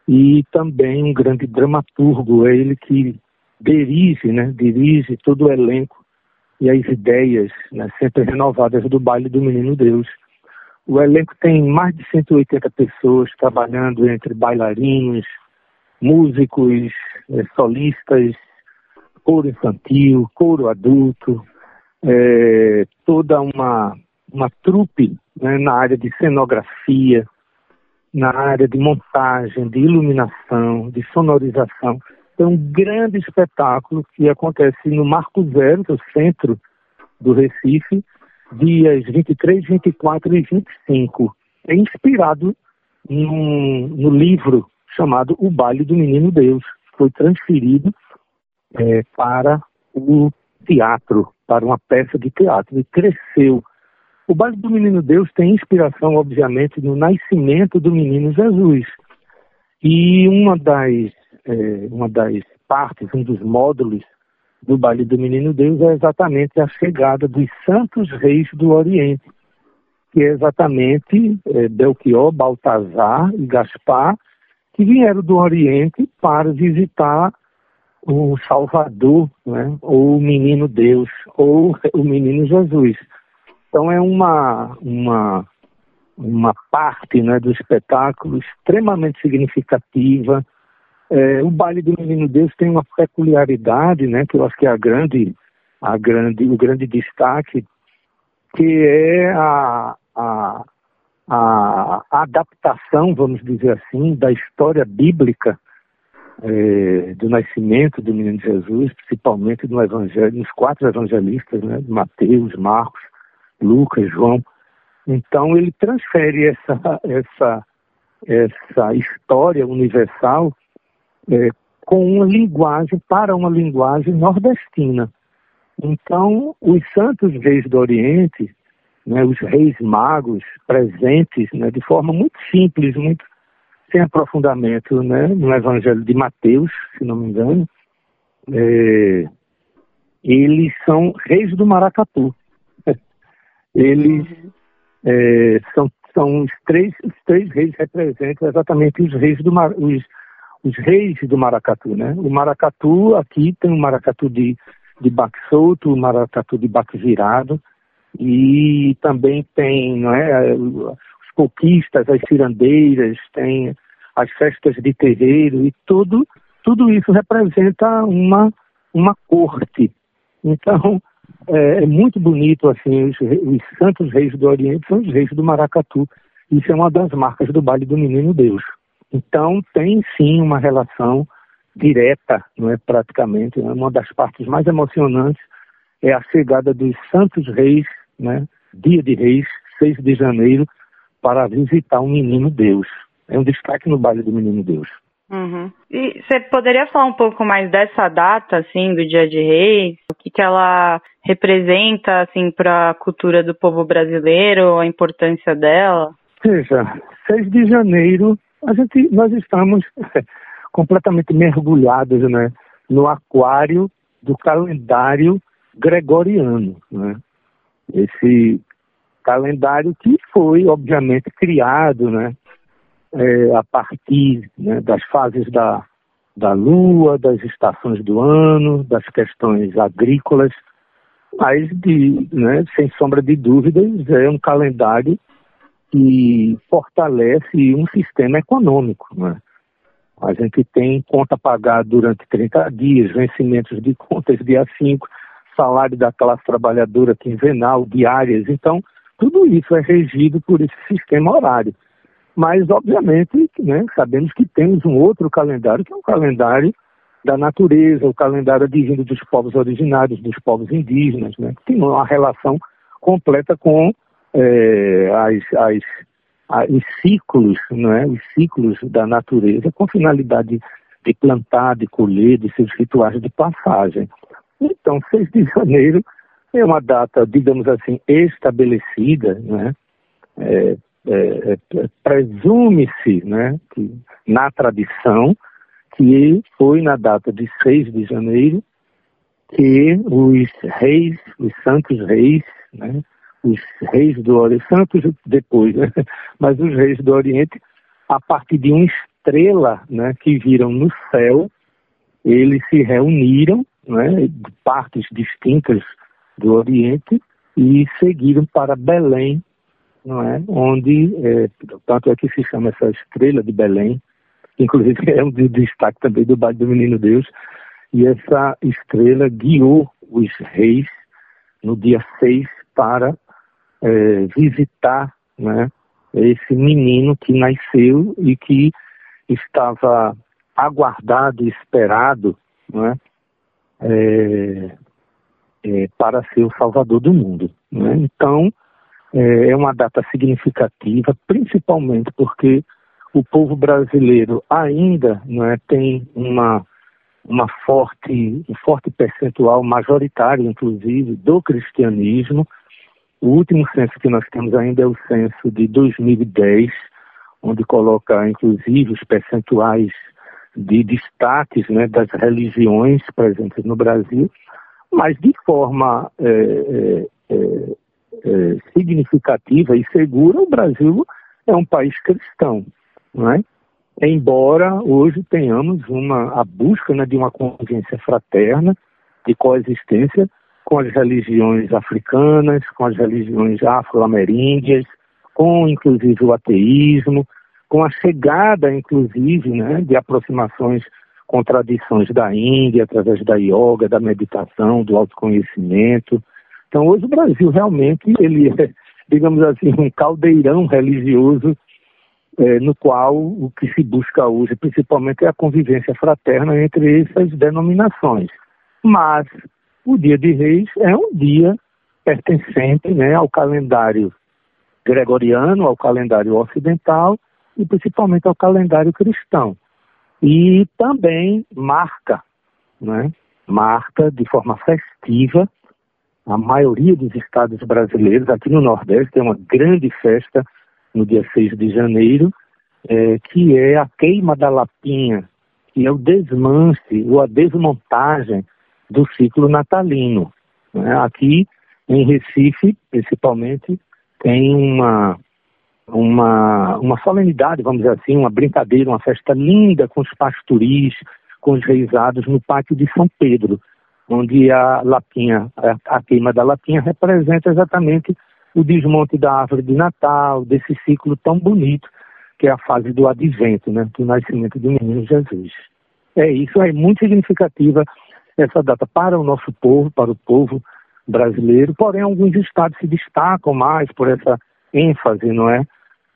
e também um grande dramaturgo. É ele que dirige, né, dirige todo o elenco e as ideias né, sempre renovadas do baile do Menino Deus. O elenco tem mais de 180 pessoas trabalhando entre bailarinos, músicos, eh, solistas, coro infantil, coro adulto, é, toda uma, uma trupe né, na área de cenografia, na área de montagem, de iluminação, de sonorização. É um grande espetáculo que acontece no Marco Zero, que é o centro do Recife, dias 23, 24 e 25. É inspirado num, no livro chamado O Baile do Menino Deus. Foi transferido é, para o teatro, para uma peça de teatro, e cresceu. O Baile do Menino Deus tem inspiração, obviamente, no nascimento do menino Jesus. E uma das, é, uma das partes, um dos módulos do baile do Menino Deus é exatamente a chegada dos santos reis do Oriente, que é exatamente é, Belchior, Baltazar e Gaspar, que vieram do Oriente para visitar o Salvador, né, ou o Menino Deus, ou o Menino Jesus. Então é uma, uma, uma parte né, do espetáculo extremamente significativa, é, o baile do Menino Deus tem uma peculiaridade, né, que eu acho que é a grande, a grande, o grande destaque, que é a, a, a, adaptação, vamos dizer assim, da história bíblica é, do nascimento do Menino Jesus, principalmente no evangelho, nos quatro evangelistas, né, Mateus, Marcos, Lucas, João. Então ele transfere essa, essa, essa história universal é, com uma linguagem, para uma linguagem nordestina. Então, os santos reis do Oriente, né, os reis magos presentes né, de forma muito simples, muito sem aprofundamento, né, no Evangelho de Mateus, se não me engano, é, eles são reis do maracatu. *laughs* Eles é, são, são os três, os três reis representam exatamente os reis do os, os reis do maracatu, né? O maracatu aqui tem o maracatu de de baque solto, o maracatu de baque virado e também tem, não é, os coquistas, as cirandeiras, tem as festas de terreiro e tudo tudo isso representa uma uma corte. Então, é, é muito bonito, assim, os, os, santos reis do Oriente são os reis do Maracatu. Isso é uma das marcas do baile do Menino Deus. Então, tem sim uma relação direta, não é praticamente, né? uma das partes mais emocionantes é a chegada dos santos reis, né? dia de reis, 6 de janeiro, para visitar o Menino Deus. É um destaque no baile do Menino Deus. Uhum. E você poderia falar um pouco mais dessa data, assim, do Dia de Reis? O que, que ela representa, assim, para a cultura do povo brasileiro, a importância dela? Veja, 6 de janeiro, a gente, nós estamos *laughs* completamente mergulhados, né, no aquário do calendário gregoriano, né? Esse calendário que foi, obviamente, criado, né, é, a partir né, das fases da, da lua, das estações do ano, das questões agrícolas, mas de, né, sem sombra de dúvidas é um calendário que fortalece um sistema econômico. Né? A gente tem conta pagada durante 30 dias, vencimentos de contas dia 5, salário da classe trabalhadora quinzenal, diárias. Então, tudo isso é regido por esse sistema horário. Mas, obviamente, né, sabemos que temos um outro calendário, que é um calendário da natureza, o calendário advindo dos povos originários, dos povos indígenas, né, que tem uma relação completa com é, as, as, os ciclos, é, os ciclos da natureza, com finalidade de plantar, de colher, de seus rituais de passagem. Então, 6 de *laughs* janeiro é uma data, digamos assim, estabelecida, né, é, é, é, presume-se, né, que, na tradição, que foi na data de 6 de janeiro que os reis, os santos reis, né, os reis do Oriente, santos depois, né, mas os reis do Oriente, a partir de uma estrela né, que viram no céu, eles se reuniram, né, de partes distintas do Oriente, e seguiram para Belém, não é? onde, é, tanto é que se chama essa estrela de Belém, inclusive é um destaque também do Baile do Menino Deus, e essa estrela guiou os reis no dia 6 para é, visitar né, esse menino que nasceu e que estava aguardado esperado né, é, é, para ser o salvador do mundo. Né? Então, é, é uma data significativa, principalmente porque o povo brasileiro ainda não é, tem uma, uma forte, um forte percentual majoritário, inclusive, do cristianismo. O último censo que nós temos ainda é o censo de 2010, onde coloca, inclusive, os percentuais de destaques né, das religiões presentes no Brasil, mas de forma é, é, é é, significativa e segura, o Brasil é um país cristão, é? Embora hoje tenhamos uma, a busca né, de uma convivência fraterna, de coexistência com as religiões africanas, com as religiões afro-ameríndias, com inclusive o ateísmo, com a chegada, inclusive, né, de aproximações com tradições da Índia, através da yoga, da meditação, do autoconhecimento, então, hoje o Brasil realmente ele é, digamos assim, um caldeirão religioso é, no qual o que se busca hoje, principalmente, é a convivência fraterna entre essas denominações. Mas o Dia de Reis é um dia pertencente né, ao calendário gregoriano, ao calendário ocidental e principalmente ao calendário cristão. E também marca, né, marca de forma festiva a maioria dos estados brasileiros, aqui no Nordeste, tem uma grande festa no dia 6 de janeiro, é, que é a queima da lapinha, que é o desmanche ou a desmontagem do ciclo natalino. Né? Aqui em Recife, principalmente, tem uma, uma, uma solenidade, vamos dizer assim, uma brincadeira, uma festa linda com os pastoris, com os reisados no pátio de São Pedro, onde a lapinha, a, a queima da lapinha representa exatamente o desmonte da árvore de Natal, desse ciclo tão bonito que é a fase do advento, né, do nascimento do menino Jesus. É isso, é muito significativa essa data para o nosso povo, para o povo brasileiro, porém alguns estados se destacam mais por essa ênfase, não é?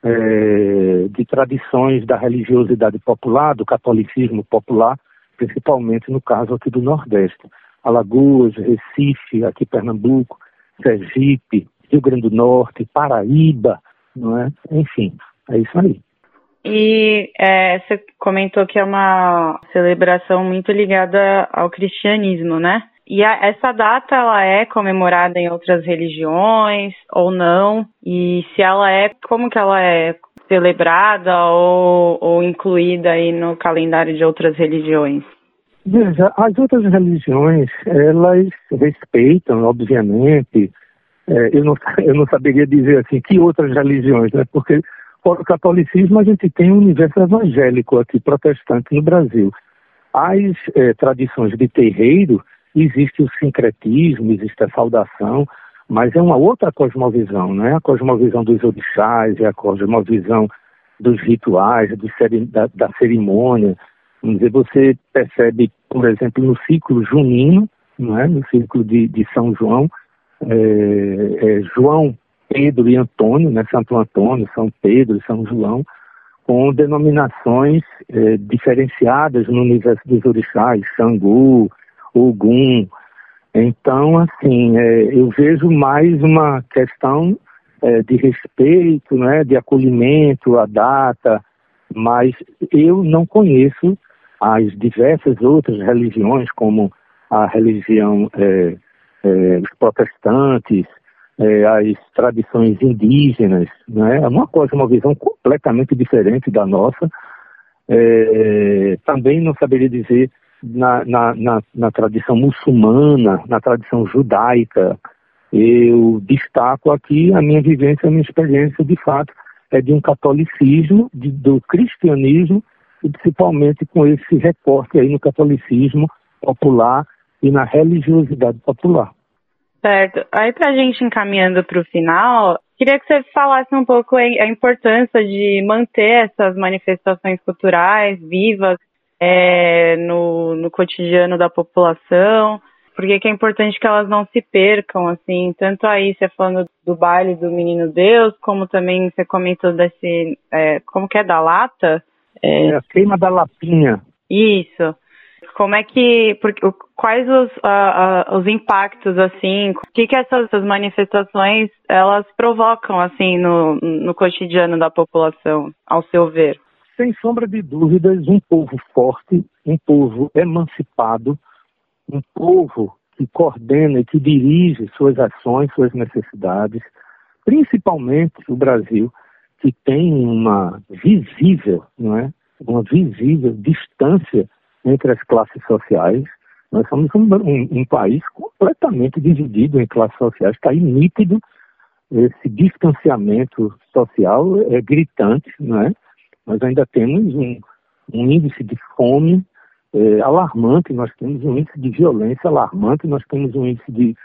é de tradições da religiosidade popular, do catolicismo popular, principalmente no caso aqui do Nordeste. Alagoas, Recife, aqui Pernambuco, Sergipe, Rio Grande do Norte, Paraíba, não é? Enfim, é isso aí. E é, você comentou que é uma celebração muito ligada ao cristianismo, né? E a, essa data ela é comemorada em outras religiões ou não? E se ela é, como que ela é celebrada ou, ou incluída aí no calendário de outras religiões? Veja, as outras religiões, elas respeitam, obviamente, é, eu, não, *laughs* eu não saberia dizer assim, que outras religiões, né? Porque catolicismo, a gente tem um universo evangélico aqui, protestante no Brasil. As eh, tradições de terreiro, existe o sincretismo, existe a saudação, mas é uma outra cosmovisão, não é a cosmovisão dos orixás, é a cosmovisão dos rituais, do da, da, cerimônia. Vamos dizer, você percebe, por exemplo, no ciclo junino, não é? no ciclo de, de São João, é, é, João Pedro e Antônio, né, Santo Antônio, São Pedro e São João, com denominações eh, diferenciadas no universo dos orixás, Xangu, Ogum. Então, assim, eh, eu vejo mais uma questão eh, de respeito, né, de acolhimento à data, mas eu não conheço as diversas outras religiões, como a religião, os protestantes, é, as tradições indígenas, né? é uma coisa, uma visão completamente diferente da nossa. É, também não saberia dizer na, na, na, na, tradição muçulmana, na tradição judaica. Eu destaco aqui a minha vivência, a minha experiência, de fato, é de um catolicismo, de, do cristianismo, e principalmente com esse recorte aí no catolicismo popular e na religiosidade popular. Certo. Aí, para a gente encaminhando para o final, queria que você falasse um pouco a importância de manter essas manifestações culturais vivas é, no, no cotidiano da população, porque que é importante que elas não se percam, assim, tanto aí você falando do baile do Menino Deus, como também você comentou desse, é, como que é, da lata? É, é a queima da lapinha. Isso. Como é que, porque, quais os, uh, uh, os impactos, assim, o que que essas, essas, manifestações, elas provocam, assim, no, no cotidiano da população, ao seu ver? Sem sombra de dúvidas, um povo forte, um povo emancipado, um povo que coordena e que dirige suas ações, suas necessidades, principalmente o Brasil, que tem uma visível, não é? Uma visível distância entre as classes sociais. Nós somos um, um, um país completamente dividido em classes sociais. Está aí nítido esse distanciamento social é gritante, não é? Nós ainda temos um, um índice de fome é, alarmante, nós temos um índice de violência alarmante, nós temos um índice de,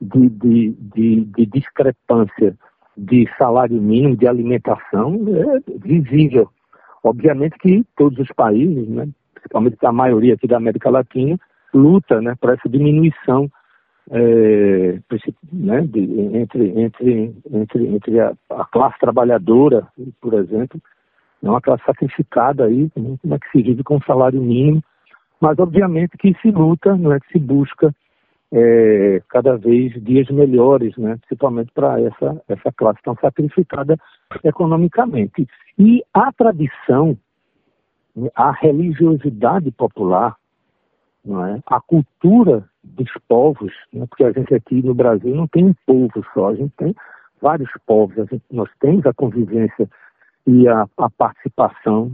de, de, de, de discrepância de salário mínimo, de alimentação, é visível. Obviamente que todos os países, né, principalmente a maioria aqui da América Latina, luta né, por essa diminuição é, né, de, entre, entre, entre, entre a, a, classe trabalhadora, por exemplo, é uma classe sacrificada aí, né, é que se vive com um salário mínimo, mas obviamente que se luta, não é que se busca é, cada vez dias melhores, né, principalmente para essa, essa classe tão sacrificada economicamente. E a tradição a religiosidade popular, não é? a cultura dos povos, né? porque a gente aqui no Brasil não tem um povo só, a gente tem vários povos, gente, nós temos a convivência e a, a participação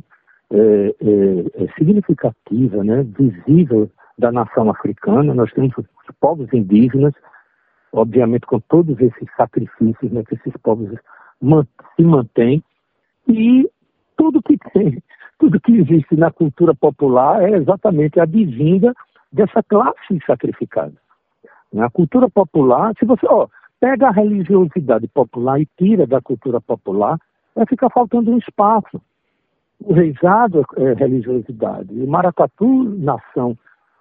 é, é, é significativa, né? visível da nação africana, nós temos os povos indígenas, obviamente com todos esses sacrifícios né, que esses povos se mantêm, e tudo que tem, tudo que existe na cultura popular é exatamente a divinda dessa classe sacrificada. A cultura popular, se você ó, pega a religiosidade popular e tira da cultura popular, vai ficar faltando um espaço. O reisado é religiosidade, o maracatu, nação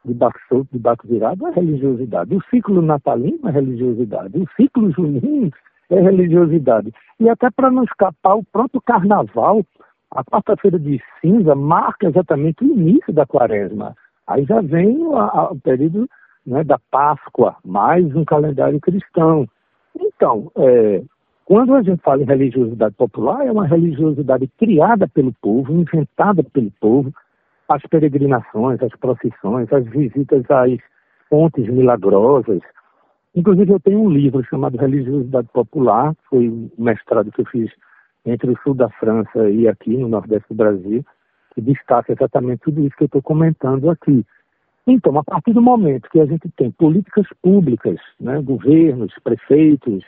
de baixo, de baixo virado, é religiosidade. O ciclo natalino é religiosidade. O ciclo junino é religiosidade. E até para não escapar, o próprio carnaval, a quarta-feira de cinza, marca exatamente o início da quaresma. Aí já vem o, a, o período né, da Páscoa, mais um calendário cristão. Então, é, quando a gente fala em religiosidade popular, é uma religiosidade criada pelo povo, inventada pelo povo, as peregrinações, as procissões, as visitas às fontes milagrosas. Inclusive, eu tenho um livro chamado Religiosidade Popular, foi um mestrado que eu fiz entre o sul da França e aqui no nordeste do Brasil, que destaca exatamente tudo isso que eu estou comentando aqui. Então, a partir do momento que a gente tem políticas públicas, né, governos, prefeitos,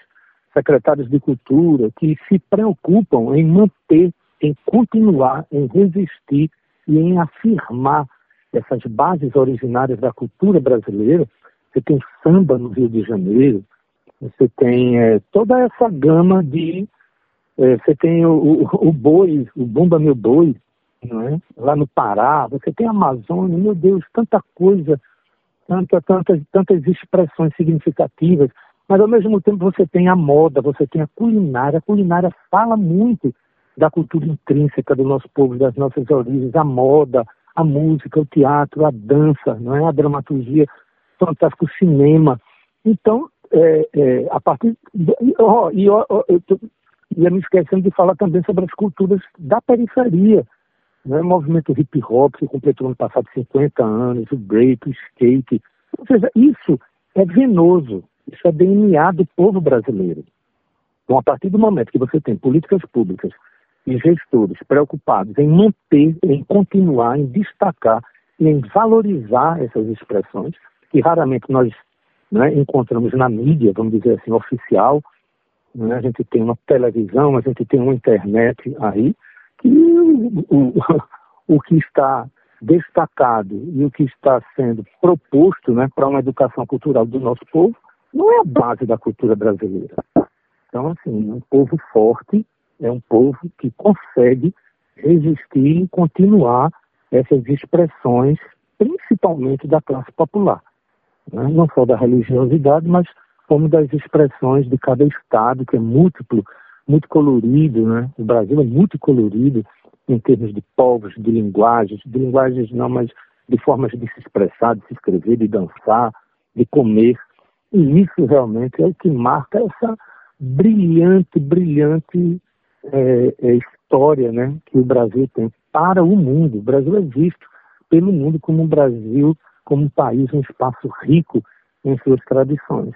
secretários de cultura, que se preocupam em manter, em continuar, em resistir e em afirmar essas bases originárias da cultura brasileira. Você tem samba no Rio de Janeiro, você tem é, toda essa gama de. É, você tem o, o, o, boi, o Bumba Meu Boi, não é? lá no Pará, você tem a Amazônia, meu Deus, tanta coisa, tanta, tantas, tantas expressões significativas, mas ao mesmo tempo você tem a moda, você tem a culinária, a culinária fala muito da cultura intrínseca do nosso povo, das nossas origens, a moda, a música, o teatro, a dança, não é? a dramaturgia, fantástico, o cinema. Então, é, é, a partir. Oh, e oh, oh, eu tô, ia me esquecendo de falar também sobre as culturas da periferia. Né? O movimento hip hop, que completou no passado 50 anos, o break, o skate. Ou seja, isso é venoso, isso é DNA do povo brasileiro. Então, a partir do momento que você tem políticas públicas e gestores preocupados em manter, em continuar, em destacar e em valorizar essas expressões, que raramente nós né, encontramos na mídia, vamos dizer assim, oficial. Né? A gente tem uma televisão, a gente tem uma internet aí, que o, o, *laughs* o que está destacado e o que está sendo proposto né, para uma educação cultural do nosso povo não é a base da cultura brasileira. Então, assim, um povo forte é um povo que consegue resistir e continuar essas expressões, principalmente da classe popular. Né? Não só da religiosidade, mas como das expressões de cada estado, que é múltiplo, muito colorido. Né? O Brasil é muito colorido em termos de povos, de linguagens, de linguagens não, mas de formas de se expressar, de se escrever, de dançar, de comer. E isso realmente é o que marca essa brilhante, brilhante é, é, história né, que o Brasil tem para o mundo. O Brasil é visto pelo mundo como um Brasil, como um país, um espaço rico em suas tradições.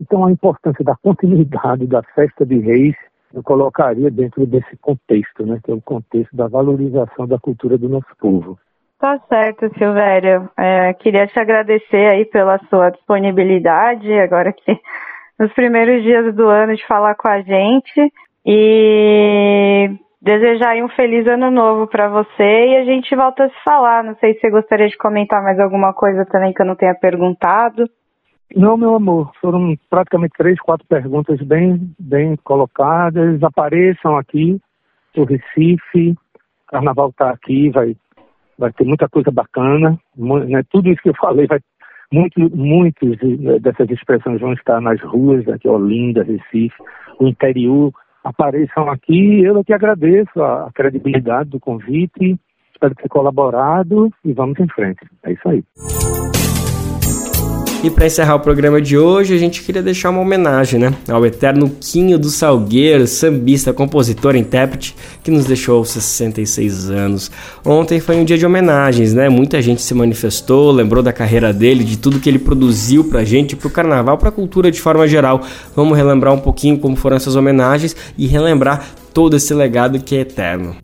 Então, a importância da continuidade da festa de reis eu colocaria dentro desse contexto, né, que é o contexto da valorização da cultura do nosso povo. Tá certo, Silvério. É, queria te agradecer aí pela sua disponibilidade, agora que *laughs* nos primeiros dias do ano de falar com a gente. E desejar aí um feliz ano novo para você e a gente volta a se falar. Não sei se você gostaria de comentar mais alguma coisa também que eu não tenha perguntado. Não, meu amor, foram praticamente três, quatro perguntas bem, bem colocadas. Apareçam aqui, o Recife, Carnaval está aqui, vai, vai ter muita coisa bacana. Né? Tudo isso que eu falei, vai, muito, muitas dessas expressões vão estar nas ruas aqui, Olinda, Recife, o interior apareçam aqui. Eu que agradeço a credibilidade do convite, espero ter colaborado e vamos em frente. É isso aí. E para encerrar o programa de hoje, a gente queria deixar uma homenagem, né, ao eterno Quinho do Salgueiro, sambista, compositor, intérprete, que nos deixou aos 66 anos. Ontem foi um dia de homenagens, né? Muita gente se manifestou, lembrou da carreira dele, de tudo que ele produziu pra gente, pro carnaval, pra cultura de forma geral. Vamos relembrar um pouquinho como foram essas homenagens e relembrar todo esse legado que é eterno.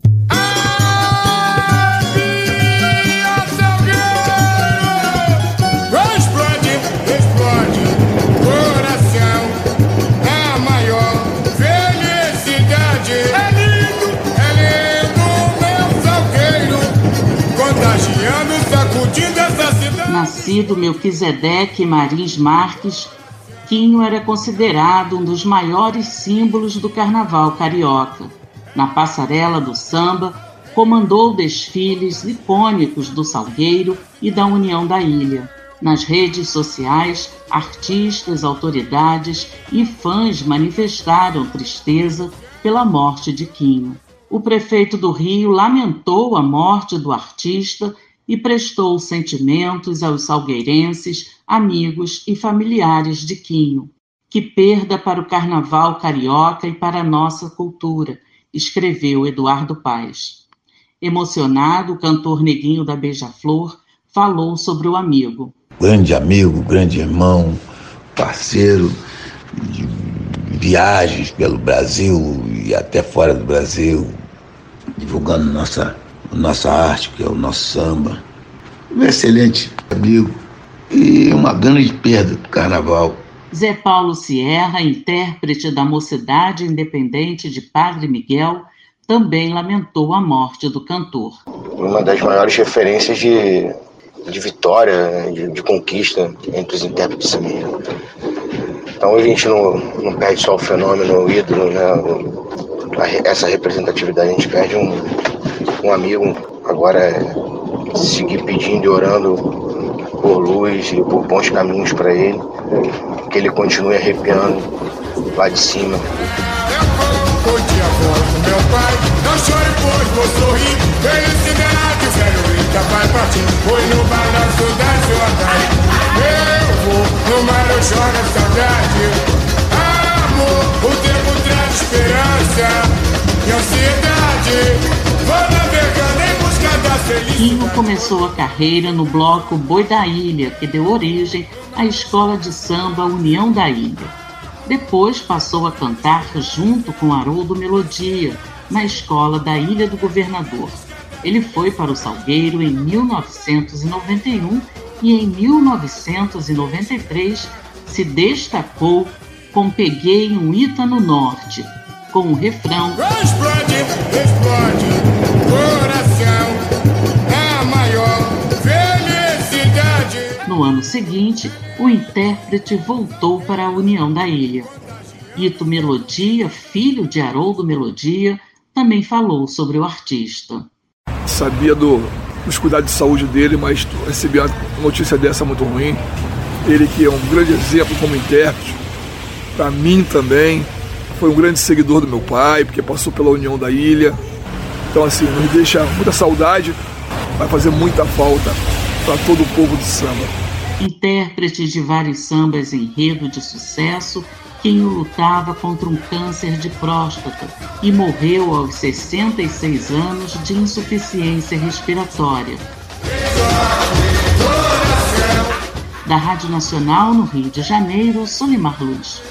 Nascido Melquisedeque Marins Marques, Quinho era considerado um dos maiores símbolos do carnaval carioca. Na passarela do samba, comandou desfiles icônicos do Salgueiro e da União da Ilha. Nas redes sociais, artistas, autoridades e fãs manifestaram tristeza pela morte de Quinho. O prefeito do Rio lamentou a morte do artista e prestou sentimentos aos salgueirenses, amigos e familiares de Quinho. Que perda para o carnaval carioca e para a nossa cultura, escreveu Eduardo Paes. Emocionado, o cantor Neguinho da Beija-Flor falou sobre o amigo. Grande amigo, grande irmão, parceiro de viagens pelo Brasil e até fora do Brasil, divulgando nossa nossa arte, que é o nosso samba. Um excelente amigo e uma grande perda do carnaval. Zé Paulo Sierra, intérprete da Mocidade Independente de Padre Miguel, também lamentou a morte do cantor. Uma das maiores referências de, de vitória, de, de conquista entre os intérpretes também. Então a gente não, não perde só o fenômeno, o ídolo, né? Essa representatividade, a gente perde um, um amigo agora é seguir pedindo e orando por luz e por bons caminhos para ele, que ele continue arrepiando lá de cima. Eu vou no mar, eu choro saudade. Esperança e ansiedade. Quinho começou a carreira no bloco Boi da Ilha, que deu origem à escola de samba União da Ilha. Depois passou a cantar junto com Haroldo Melodia, na escola da Ilha do Governador. Ele foi para o Salgueiro em 1991 e em 1993 se destacou com Peguei um Ita no Norte, com o refrão Explode, explode, coração No ano seguinte, o intérprete voltou para a União da Ilha. Ito Melodia, filho de Haroldo Melodia, também falou sobre o artista. Sabia do, dos cuidados de saúde dele, mas recebi uma notícia dessa muito ruim. Ele que é um grande exemplo como intérprete, para mim também, foi um grande seguidor do meu pai, porque passou pela União da Ilha. Então assim, nos deixa muita saudade, vai fazer muita falta para todo o povo do samba intérprete de vários sambas enredo de sucesso, quem lutava contra um câncer de próstata e morreu aos 66 anos de insuficiência respiratória. Da Rádio Nacional no Rio de Janeiro, Solimar Luz.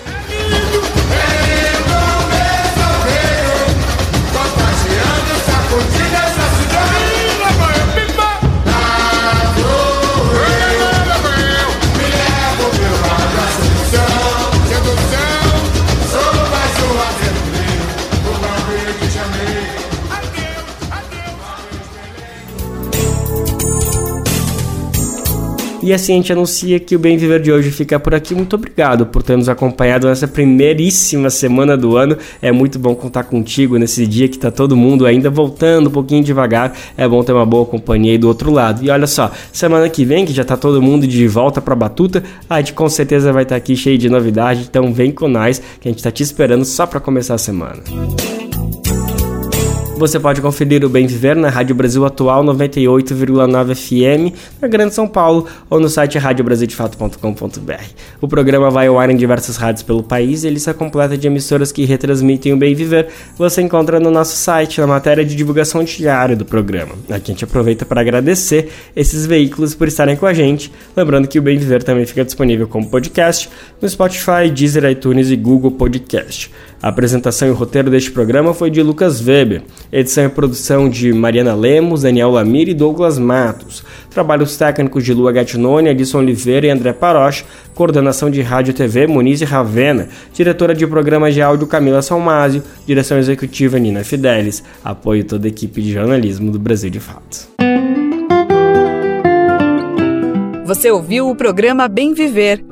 E assim a gente anuncia que o Bem Viver de hoje fica por aqui. Muito obrigado por ter nos acompanhado nessa primeiríssima semana do ano. É muito bom contar contigo nesse dia que tá todo mundo ainda voltando um pouquinho devagar. É bom ter uma boa companhia aí do outro lado. E olha só, semana que vem, que já tá todo mundo de volta pra batuta, a gente com certeza vai estar tá aqui cheio de novidade. Então vem com nós, que a gente tá te esperando só para começar a semana. Você pode conferir o Bem Viver na Rádio Brasil Atual 98,9 FM, na Grande São Paulo, ou no site radiobrasildefato.com.br. O programa vai ao ar em diversas rádios pelo país e lista completa de emissoras que retransmitem o Bem Viver você encontra no nosso site, na matéria de divulgação diária do programa. Aqui a gente aproveita para agradecer esses veículos por estarem com a gente. Lembrando que o Bem Viver também fica disponível como podcast no Spotify, Deezer, iTunes e Google Podcast. A apresentação e roteiro deste programa foi de Lucas Weber. Edição e produção de Mariana Lemos, Daniel Lamir e Douglas Matos. Trabalhos técnicos de Lua Gattinone, Alisson Oliveira e André Paroche. Coordenação de Rádio e TV Muniz Ravena. Diretora de programas de áudio Camila Salmásio. Direção executiva Nina Fidelis. Apoio toda a equipe de jornalismo do Brasil de Fato. Você ouviu o programa Bem Viver